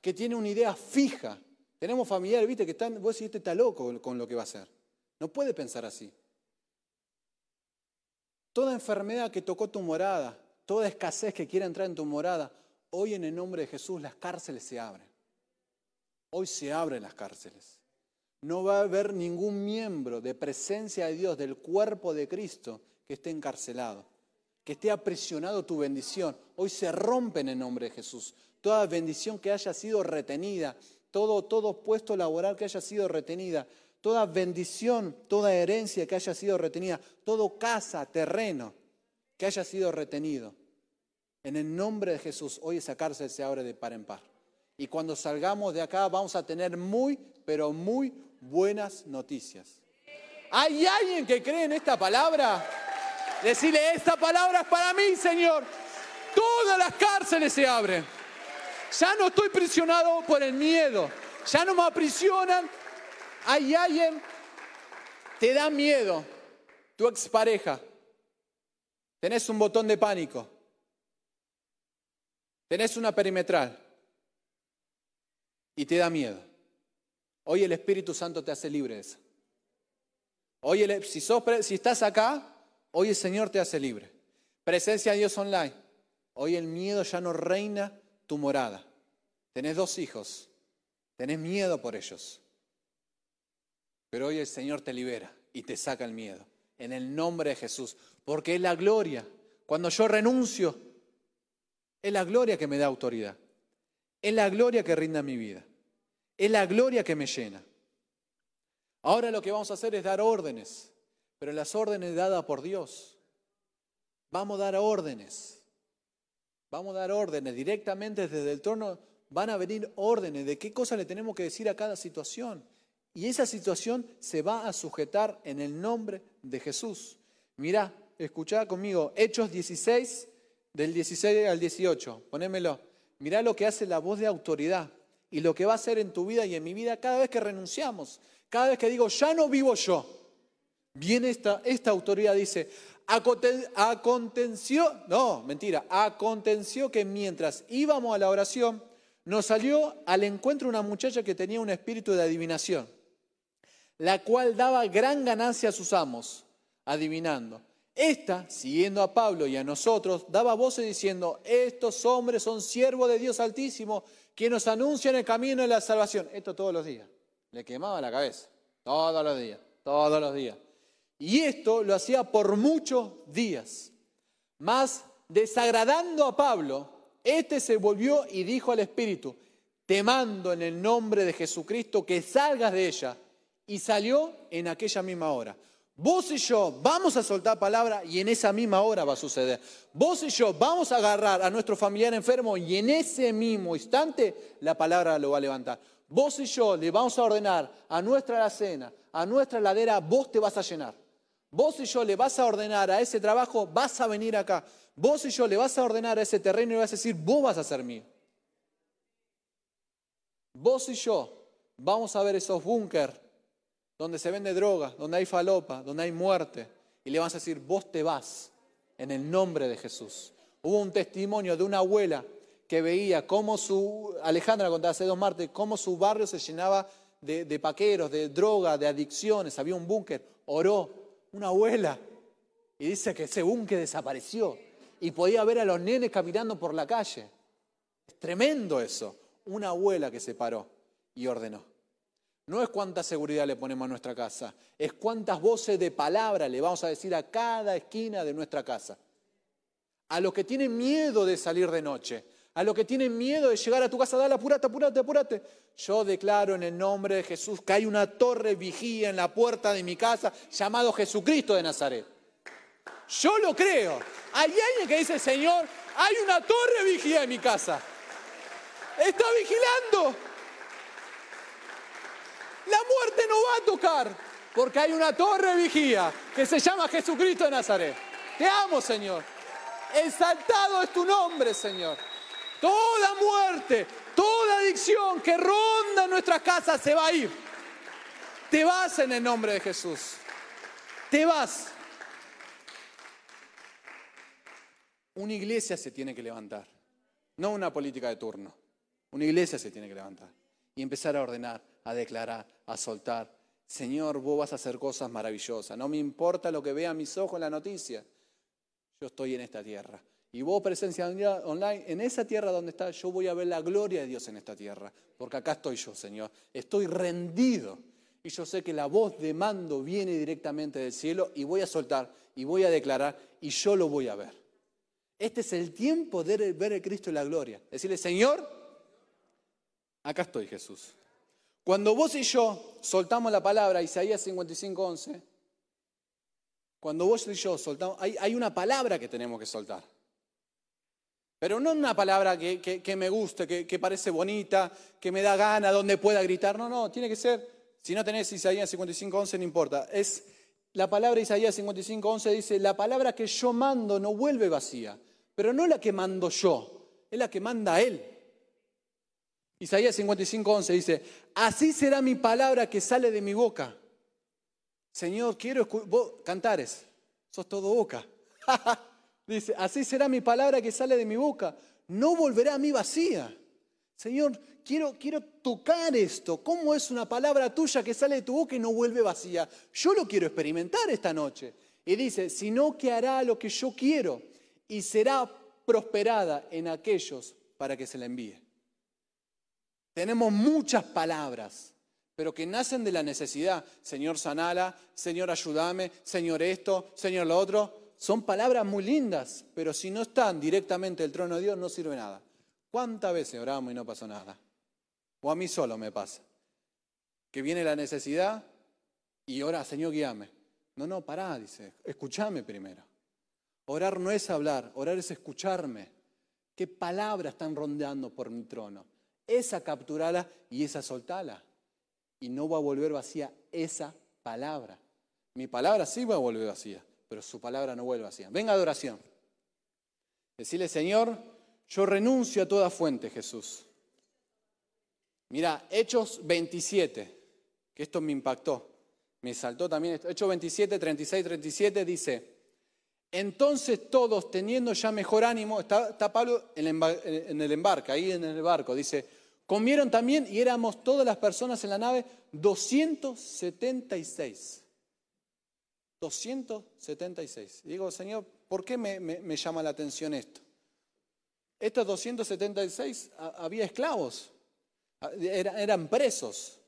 que tiene una idea fija. Tenemos familiares, viste, que están, vos decís, este está loco con lo que va a hacer. No puede pensar así. Toda enfermedad que tocó tu morada, toda escasez que quiera entrar en tu morada, hoy en el nombre de Jesús las cárceles se abren. Hoy se abren las cárceles. No va a haber ningún miembro de presencia de Dios del cuerpo de Cristo que esté encarcelado, que esté aprisionado tu bendición. Hoy se rompe en el nombre de Jesús toda bendición que haya sido retenida, todo, todo puesto laboral que haya sido retenida, toda bendición, toda herencia que haya sido retenida, todo casa, terreno que haya sido retenido. En el nombre de Jesús, hoy esa cárcel se abre de par en par. Y cuando salgamos de acá vamos a tener muy, pero muy buenas noticias. ¿Hay alguien que cree en esta palabra? Decirle, esta palabra es para mí, Señor. Todas las cárceles se abren. Ya no estoy prisionado por el miedo. Ya no me aprisionan. Hay alguien, te da miedo, tu expareja. Tenés un botón de pánico. Tenés una perimetral. Y te da miedo. Hoy el Espíritu Santo te hace libre de eso. Hoy si, si estás acá, hoy el Señor te hace libre. Presencia de Dios online. Hoy el miedo ya no reina tu morada. Tenés dos hijos, tenés miedo por ellos. Pero hoy el Señor te libera y te saca el miedo. En el nombre de Jesús. Porque es la gloria. Cuando yo renuncio, es la gloria que me da autoridad. Es la gloria que rinda mi vida. Es la gloria que me llena. Ahora lo que vamos a hacer es dar órdenes, pero las órdenes dadas por Dios. Vamos a dar órdenes. Vamos a dar órdenes directamente desde el trono. Van a venir órdenes de qué cosa le tenemos que decir a cada situación. Y esa situación se va a sujetar en el nombre de Jesús. Mirá, escuchá conmigo, Hechos 16, del 16 al 18, ponémelo. Mirá lo que hace la voz de autoridad y lo que va a hacer en tu vida y en mi vida cada vez que renunciamos, cada vez que digo, ya no vivo yo. Viene esta, esta autoridad, dice, Aconteció, no, mentira, aconteció que mientras íbamos a la oración, nos salió al encuentro una muchacha que tenía un espíritu de adivinación, la cual daba gran ganancia a sus amos, adivinando. Esta, siguiendo a Pablo y a nosotros, daba voces diciendo, estos hombres son siervos de Dios Altísimo, que nos anuncian el camino de la salvación. Esto todos los días. Le quemaba la cabeza, todos los días, todos los días. Y esto lo hacía por muchos días. Mas, desagradando a Pablo, éste se volvió y dijo al Espíritu, te mando en el nombre de Jesucristo que salgas de ella. Y salió en aquella misma hora. Vos y yo vamos a soltar palabra y en esa misma hora va a suceder. Vos y yo vamos a agarrar a nuestro familiar enfermo y en ese mismo instante la palabra lo va a levantar. Vos y yo le vamos a ordenar a nuestra alacena, a nuestra ladera, vos te vas a llenar. Vos y yo le vas a ordenar a ese trabajo, vas a venir acá. Vos y yo le vas a ordenar a ese terreno y vas a decir, vos vas a ser mío. Vos y yo vamos a ver esos búnker donde se vende droga, donde hay falopa, donde hay muerte. Y le vas a decir, vos te vas en el nombre de Jesús. Hubo un testimonio de una abuela que veía cómo su, Alejandra contaba hace dos martes, cómo su barrio se llenaba de, paqueros, de droga, de adicciones, había un búnker, oró, una abuela, y dice que ese búnker desapareció y podía ver a los nenes caminando por la calle. Es tremendo eso, una abuela que se paró y ordenó. No es cuánta seguridad le ponemos a nuestra casa, es cuántas voces de palabra le vamos a decir a cada esquina de nuestra casa. A los que tienen miedo de salir de noche, a los que tienen miedo de llegar a tu casa, dale, apúrate, apúrate, apúrate. Yo declaro en el nombre de Jesús que hay una torre vigía en la puerta de mi casa llamado Jesucristo de Nazaret. Yo lo creo. Hay alguien que dice, Señor, hay una torre vigía en mi casa. Está vigilando. La muerte no va a tocar porque hay una torre vigía que se llama Jesucristo de Nazaret. Te amo, Señor. Exaltado es tu nombre, Señor. Toda muerte, toda adicción que ronda nuestras casas se va a ir. Te vas en el nombre de Jesús. Te vas. Una iglesia se tiene que levantar, no una política de turno. Una iglesia se tiene que levantar y empezar a ordenar, a declarar, a soltar. Señor, vos vas a hacer cosas maravillosas. No me importa lo que vean mis ojos en la noticia. Yo estoy en esta tierra y vos presencia online, en esa tierra donde estás, yo voy a ver la gloria de Dios en esta tierra, porque acá estoy yo, Señor. Estoy rendido y yo sé que la voz de mando viene directamente del cielo y voy a soltar y voy a declarar y yo lo voy a ver. Este es el tiempo de ver el Cristo en la gloria. Decirle, Señor, acá estoy Jesús. Cuando vos y yo soltamos la palabra, Isaías 55, 11, cuando vos y yo soltamos, hay, hay una palabra que tenemos que soltar. Pero no una palabra que, me guste, que, parece bonita, que me da gana, donde pueda gritar. No, no, tiene que ser, si no tenés Isaías 55.11, no importa. Es la palabra Isaías 55.11 dice, la palabra que yo mando no vuelve vacía, pero no la que mando yo, es la que manda Él. Isaías 55.11 dice, así será mi palabra que sale de mi boca. Señor, quiero vos cantares, sos todo boca. [laughs] Dice, así será mi palabra que sale de mi boca. No volverá a mí vacía. Señor, quiero, quiero tocar esto. ¿Cómo es una palabra tuya que sale de tu boca y no vuelve vacía? Yo lo quiero experimentar esta noche. Y dice, sino que hará lo que yo quiero y será prosperada en aquellos para que se la envíe. Tenemos muchas palabras, pero que nacen de la necesidad. Señor, sanala, Señor, ayúdame, Señor, esto, Señor, lo otro. Son palabras muy lindas, pero si no están directamente del trono de Dios no sirve nada. ¿Cuántas veces oramos y no pasó nada? O a mí solo me pasa. Que viene la necesidad y ora, Señor, guíame. No, no, pará, dice, escúchame primero. Orar no es hablar, orar es escucharme. ¿Qué palabras están rondeando por mi trono? Esa capturala y esa soltala. Y no va a volver vacía esa palabra. Mi palabra sí va a volver vacía pero su palabra no vuelve así. Venga adoración. Decirle, Señor, yo renuncio a toda fuente, Jesús. Mira, Hechos 27, que esto me impactó, me saltó también. Hechos 27, 36, 37 dice, entonces todos teniendo ya mejor ánimo, está, Pablo en el embarque, ahí en el barco, dice, comieron también y éramos todas las personas en la nave 276. 276. digo, Señor, ¿por qué me, llama la atención esto? Estos 276 había esclavos, eran presos.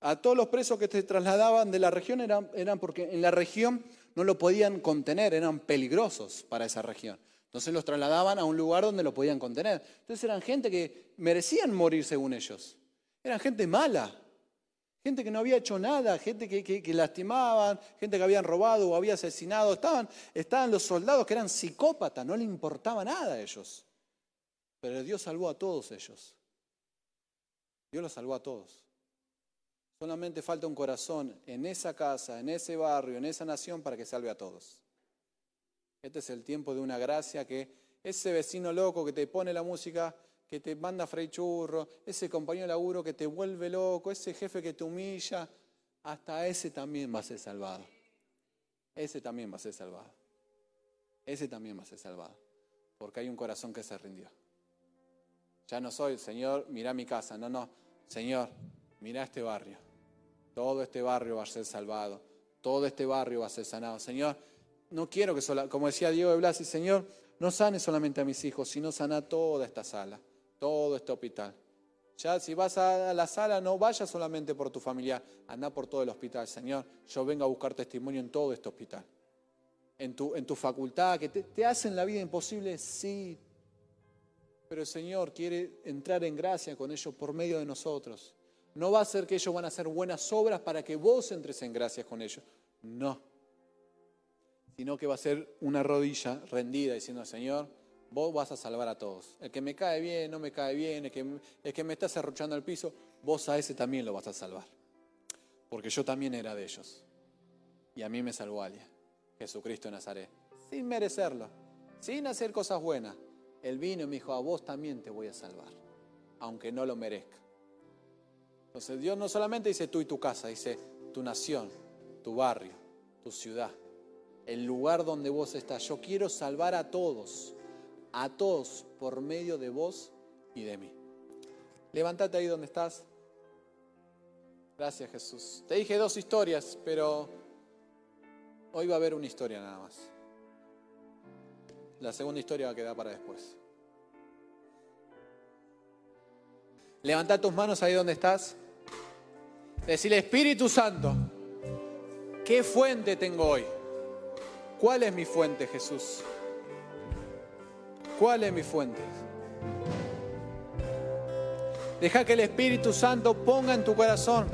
A todos los presos que se trasladaban de la región eran porque en la región no lo podían contener, eran peligrosos para esa región. Entonces los trasladaban a un lugar donde lo podían contener. Entonces eran gente que merecían morir según ellos. Eran gente mala, Gente que no había hecho nada, gente que, que, lastimaban, gente que habían robado o había asesinado. Estaban, estaban los soldados que eran psicópatas, no le importaba nada a ellos. Pero Dios salvó a todos ellos. Dios los salvó a todos. Solamente falta un corazón en esa casa, en ese barrio, en esa nación para que salve a todos. Este es el tiempo de una gracia que ese vecino loco que te pone la música, que te manda Frey Churro, ese compañero de laburo que te vuelve loco, ese jefe que te humilla, hasta ese también va a ser salvado. Ese también va a ser salvado. Ese también va a ser salvado. Porque hay un corazón que se rindió. Ya no soy, Señor, mira mi casa. No, no. Señor, mira este barrio. Todo este barrio va a ser salvado. Todo este barrio va a ser sanado. Señor, no quiero que, como decía Diego de Blasi, Señor, no sane solamente a mis hijos, sino sana toda esta sala, todo este hospital. Ya si vas a la sala, no vayas solamente por tu familia, anda por todo el hospital. Señor, yo vengo a buscar testimonio en todo este hospital. En tu, en tu facultad, que te, te hacen la vida imposible, sí. Pero el Señor quiere entrar en gracia con ellos por medio de nosotros. No va a ser que ellos van a hacer buenas obras para que vos entres en gracia con ellos. No sino que va a ser una rodilla rendida diciendo, Señor, vos vas a salvar a todos. El que me cae bien, no me cae bien, el que, que me está cerruchando el piso, vos a ese también lo vas a salvar. Porque yo también era de ellos. Y a mí me salvó alguien, Jesucristo de Nazaret, sin merecerlo, sin hacer cosas buenas. Él vino y me dijo, a vos también te voy a salvar, aunque no lo merezca. Entonces Dios no solamente dice tú y tu casa, dice tu nación, tu barrio, tu ciudad el lugar donde vos estás. Yo quiero salvar a todos, a todos por medio de vos y de mí. Levántate ahí donde estás. Gracias Jesús. Te dije dos historias, pero hoy va a haber una historia nada más. La segunda historia va a quedar para después. Levanta tus manos ahí donde estás. Decirle, Espíritu Santo, ¿qué fuente tengo hoy? ¿Cuál es mi fuente, Jesús? ¿Cuál es mi fuente? Deja que el Espíritu Santo ponga en tu corazón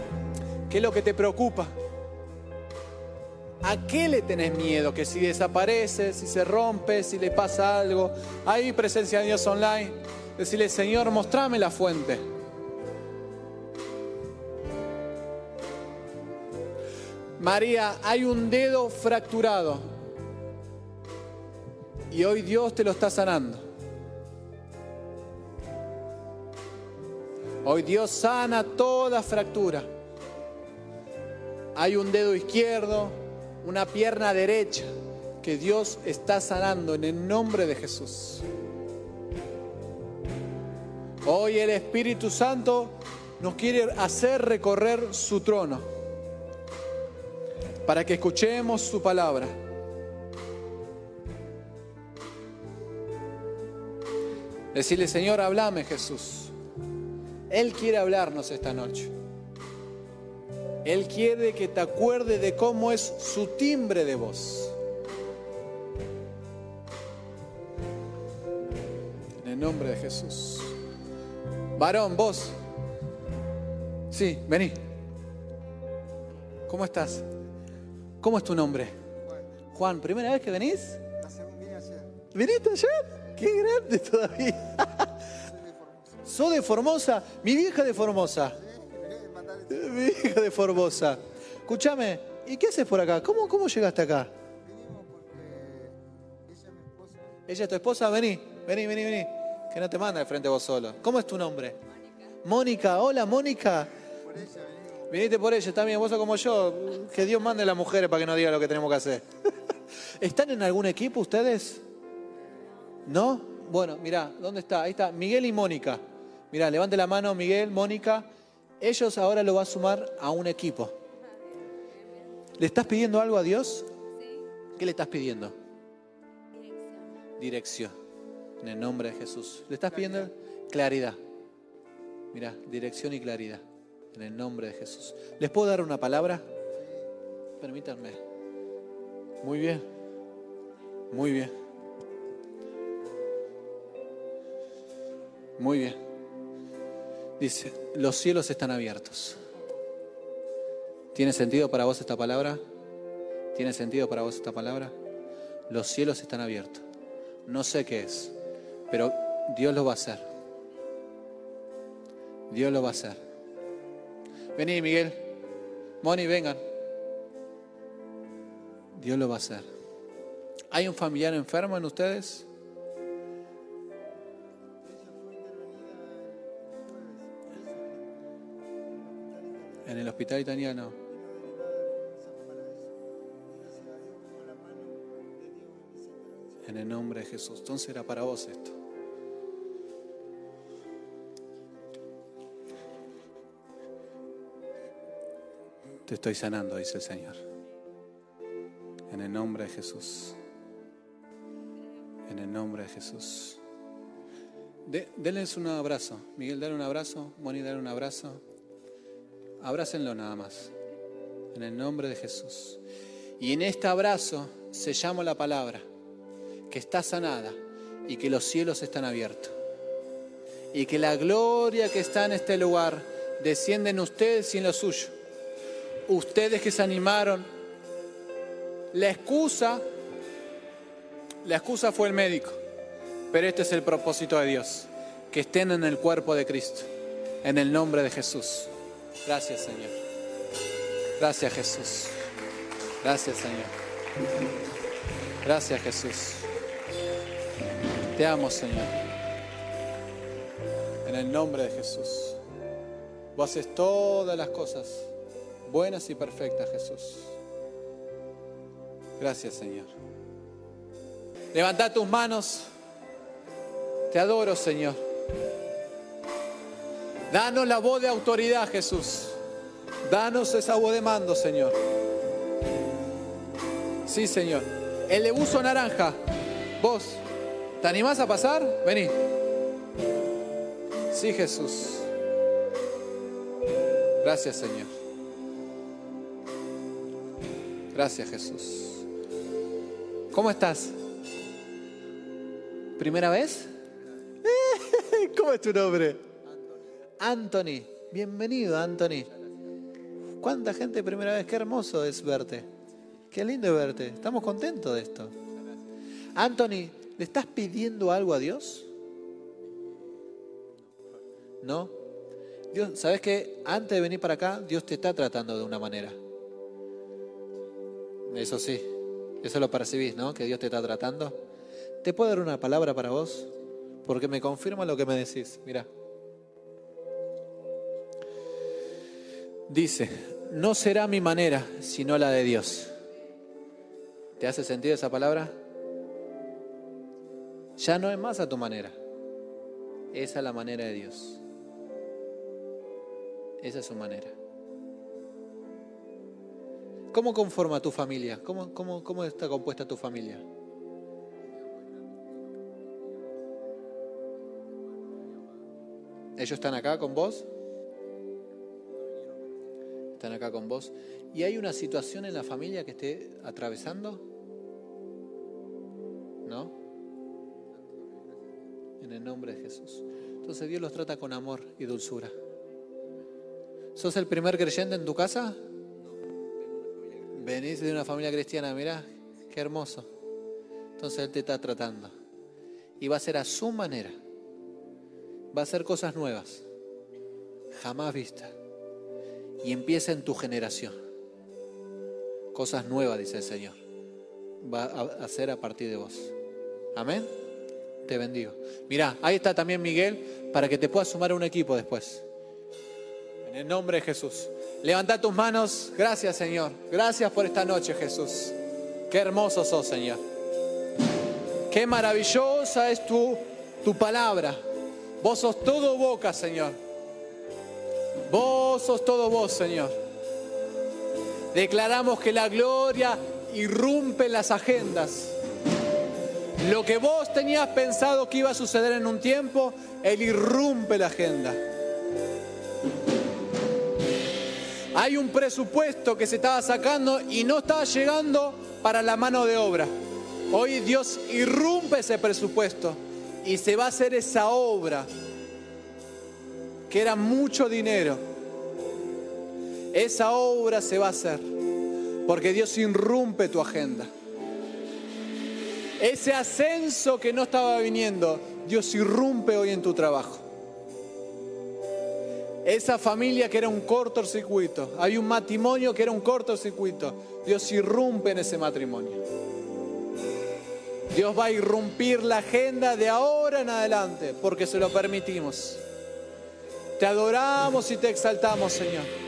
qué es lo que te preocupa. ¿A qué le tenés miedo? Que si desaparece, si se rompe, si le pasa algo. Hay presencia de Dios online. Decirle, Señor, mostrame la fuente. María, hay un dedo fracturado. Y hoy Dios te lo está sanando. Hoy Dios sana toda fractura. Hay un dedo izquierdo, una pierna derecha que Dios está sanando en el nombre de Jesús. Hoy el Espíritu Santo nos quiere hacer recorrer su trono para que escuchemos su palabra. Decirle, Señor, hablame Jesús. Él quiere hablarnos esta noche. Él quiere que te acuerdes de cómo es su timbre de voz. En el nombre de Jesús. Varón, vos. Sí, vení. ¿Cómo estás? ¿Cómo es tu nombre? Juan, ¿primera vez que venís? ¿Viniste ayer? Qué grande todavía. [laughs] Soy de Formosa, mi vieja de Formosa. Mi hija de Formosa. Escúchame, ¿y qué haces por acá? ¿Cómo, cómo llegaste acá? ella es tu esposa, vení, vení, vení, vení. Que no te manda de frente vos solo. ¿Cómo es tu nombre? Mónica. hola Mónica. Viniste por ella, está bien, vos sos como yo. Que Dios mande a las mujeres para que no diga lo que tenemos que hacer. [laughs] ¿Están en algún equipo ustedes? ¿No? Bueno, mira, ¿dónde está? Ahí está, Miguel y Mónica. Mira, levante la mano, Miguel, Mónica. Ellos ahora lo van a sumar a un equipo. ¿Le estás pidiendo algo a Dios? ¿Qué le estás pidiendo? Dirección. Dirección. En el nombre de Jesús. ¿Le estás pidiendo claridad? Mira, dirección y claridad. En el nombre de Jesús. ¿Les puedo dar una palabra? Permítanme. Muy bien. Muy bien. Muy bien. Dice, los cielos están abiertos. ¿Tiene sentido para vos esta palabra? ¿Tiene sentido para vos esta palabra? Los cielos están abiertos. No sé qué es, pero Dios lo va a hacer. Dios lo va a hacer. Vení, Miguel. Moni, vengan. Dios lo va a hacer. ¿Hay un familiar enfermo en ustedes? En el hospital italiano. En el nombre de Jesús. Entonces era para vos esto. Te estoy sanando, dice el Señor. En el nombre de Jesús. En el nombre de Jesús. denles un abrazo. Miguel, dale un abrazo. Moni, dale un abrazo. Abrácenlo nada más. En el nombre de Jesús. Y en este abrazo se llama la palabra que está sanada y que los cielos están abiertos. Y que la gloria que está en este lugar desciende en ustedes y en lo suyo. Ustedes que se animaron. La excusa, la excusa fue el médico. Pero este es el propósito de Dios. Que estén en el cuerpo de Cristo. En el nombre de Jesús. Gracias Señor. Gracias Jesús. Gracias Señor. Gracias Jesús. Te amo Señor. En el nombre de Jesús. Vos haces todas las cosas buenas y perfectas Jesús. Gracias Señor. Levanta tus manos. Te adoro Señor. Danos la voz de autoridad, Jesús. Danos esa voz de mando, Señor. Sí, Señor. El de buzo naranja. Vos, ¿te animás a pasar? Vení. Sí, Jesús. Gracias, Señor. Gracias, Jesús. ¿Cómo estás? ¿Primera vez? [laughs] ¿Cómo es tu nombre? Anthony. Bienvenido, Anthony. ¿Cuánta gente primera vez? Qué hermoso es verte. Qué lindo verte. Estamos contentos de esto. Anthony, ¿le estás pidiendo algo a Dios? ¿No? Dios, ¿sabes que antes de venir para acá, Dios te está tratando de una manera? Eso sí, eso lo percibís, ¿no? Que Dios te está tratando. ¿Te puedo dar una palabra para vos? Porque me confirma lo que me decís. Mira. Dice, no será mi manera, sino la de Dios. ¿Te hace sentido esa palabra? Ya no es más a tu manera. Esa es la manera de Dios. Esa es su manera. ¿Cómo conforma tu familia? ¿Cómo, cómo, cómo está compuesta tu familia? ¿Ellos están acá con vos? están acá con vos. ¿Y hay una situación en la familia que esté atravesando? ¿No? En el nombre de Jesús. Entonces Dios los trata con amor y dulzura. ¿Sos el primer creyente en tu casa? Venís de una familia cristiana, mirá, qué hermoso. Entonces Él te está tratando. Y va a ser a su manera. Va a hacer cosas nuevas. Jamás vistas y empieza en tu generación. Cosas nuevas, dice el Señor. Va a hacer a partir de vos. Amén. Te bendigo. Mira, ahí está también Miguel para que te puedas sumar a un equipo después. En el nombre de Jesús. Levanta tus manos. Gracias, Señor. Gracias por esta noche, Jesús. Qué hermoso sos, Señor. Qué maravillosa es tu, tu palabra. Vos sos todo boca, Señor. Vos sos todo vos, Señor. Declaramos que la gloria irrumpe las agendas. Lo que vos tenías pensado que iba a suceder en un tiempo, Él irrumpe la agenda. Hay un presupuesto que se estaba sacando y no estaba llegando para la mano de obra. Hoy Dios irrumpe ese presupuesto y se va a hacer esa obra que era mucho dinero. esa obra se va a hacer, porque Dios irrumpe tu agenda. Ese ascenso que no estaba viniendo, Dios irrumpe hoy en tu trabajo. Esa familia que era un cortocircuito, hay un matrimonio que era un cortocircuito, Dios irrumpe en ese matrimonio. Dios va a irrumpir la agenda de ahora en adelante, porque se lo permitimos. Te adoramos y te exaltamos, Señor.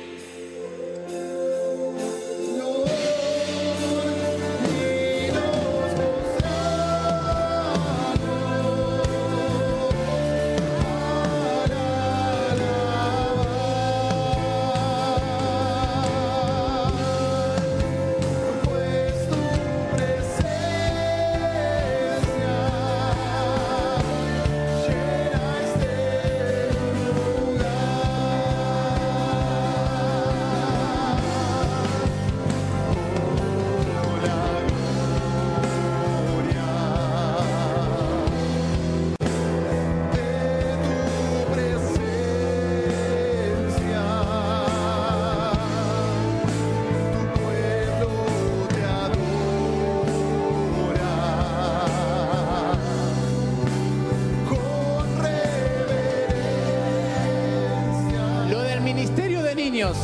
Niños,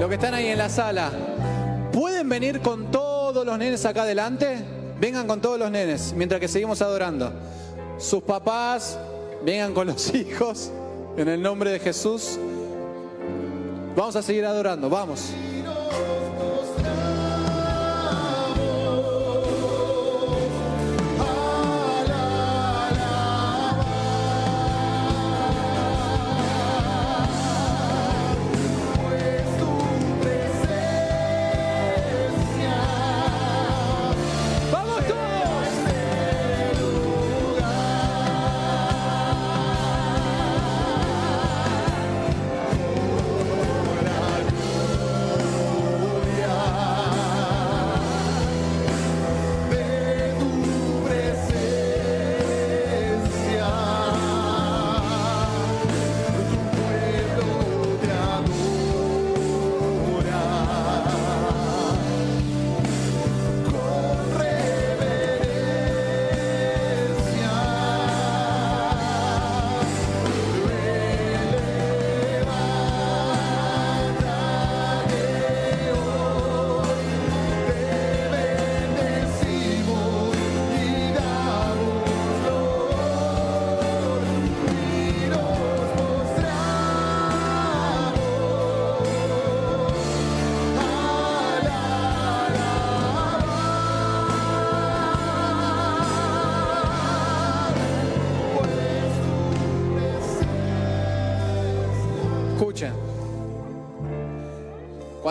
lo que están ahí en la sala, ¿pueden venir con todos los nenes acá adelante? Vengan con todos los nenes mientras que seguimos adorando. Sus papás, vengan con los [laughs] hijos, en el nombre de Jesús. Vamos a seguir adorando, vamos.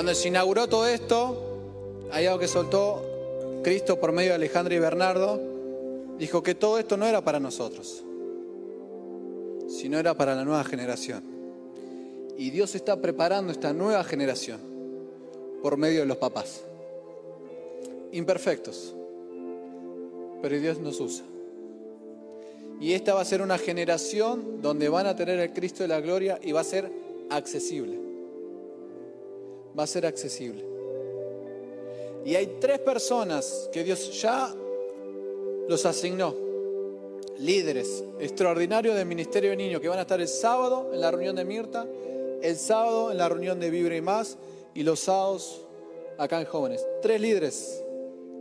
Cuando se inauguró todo esto, hay algo que soltó Cristo por medio de Alejandro y Bernardo. Dijo que todo esto no era para nosotros, sino era para la nueva generación. Y Dios está preparando esta nueva generación por medio de los papás. Imperfectos, pero Dios nos usa. Y esta va a ser una generación donde van a tener el Cristo de la gloria y va a ser accesible. Va a ser accesible. Y hay tres personas que Dios ya los asignó. Líderes extraordinarios del Ministerio de Niños que van a estar el sábado en la reunión de Mirta, el sábado en la reunión de Vibra y más y los sábados acá en Jóvenes. Tres líderes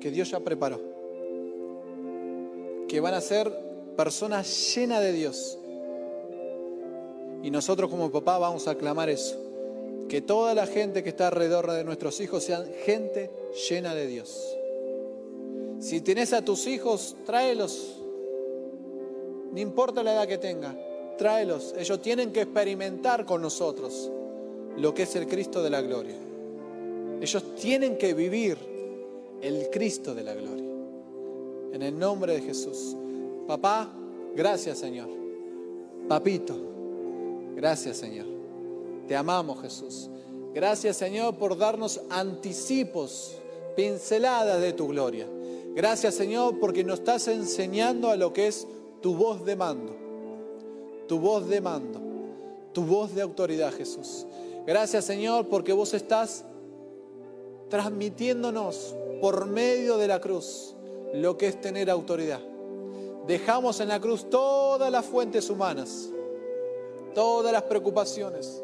que Dios ya preparó. Que van a ser personas llenas de Dios. Y nosotros como papá vamos a clamar eso. Que toda la gente que está alrededor de nuestros hijos sean gente llena de Dios. Si tenés a tus hijos, tráelos. No importa la edad que tengan, tráelos. Ellos tienen que experimentar con nosotros lo que es el Cristo de la gloria. Ellos tienen que vivir el Cristo de la gloria. En el nombre de Jesús. Papá, gracias Señor. Papito, gracias Señor. Te amamos Jesús. Gracias Señor por darnos anticipos, pinceladas de tu gloria. Gracias Señor porque nos estás enseñando a lo que es tu voz de mando. Tu voz de mando. Tu voz de autoridad Jesús. Gracias Señor porque vos estás transmitiéndonos por medio de la cruz lo que es tener autoridad. Dejamos en la cruz todas las fuentes humanas, todas las preocupaciones,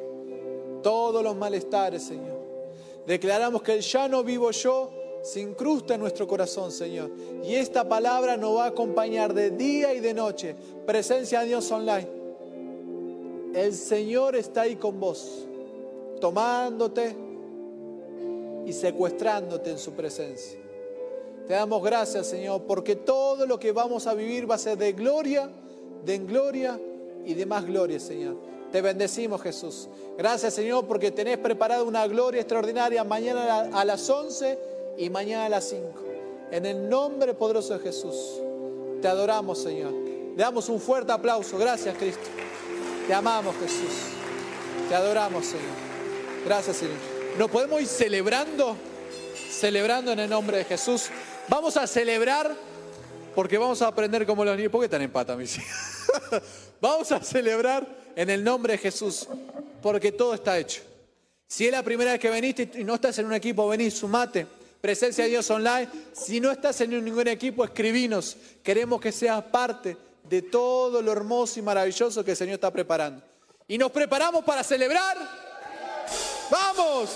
todos los malestares, Señor. Declaramos que el ya no vivo yo se incrusta en nuestro corazón, Señor. Y esta palabra nos va a acompañar de día y de noche. Presencia de Dios online. El Señor está ahí con vos, tomándote y secuestrándote en su presencia. Te damos gracias, Señor, porque todo lo que vamos a vivir va a ser de gloria, de gloria y de más gloria, Señor. Te bendecimos, Jesús. Gracias, Señor, porque tenés preparada una gloria extraordinaria mañana a las 11 y mañana a las 5. En el nombre poderoso de Jesús, te adoramos, Señor. Le damos un fuerte aplauso. Gracias, Cristo. Te amamos, Jesús. Te adoramos, Señor. Gracias, Señor. Nos podemos ir celebrando, celebrando en el nombre de Jesús. Vamos a celebrar porque vamos a aprender como los niños. ¿Por qué están en pata, mis hijos? [laughs] Vamos a celebrar en el nombre de Jesús porque todo está hecho. Si es la primera vez que veniste y no estás en un equipo, venís, sumate. Presencia de Dios online. Si no estás en ningún equipo, escribinos. Queremos que seas parte de todo lo hermoso y maravilloso que el Señor está preparando. Y nos preparamos para celebrar. ¡Vamos!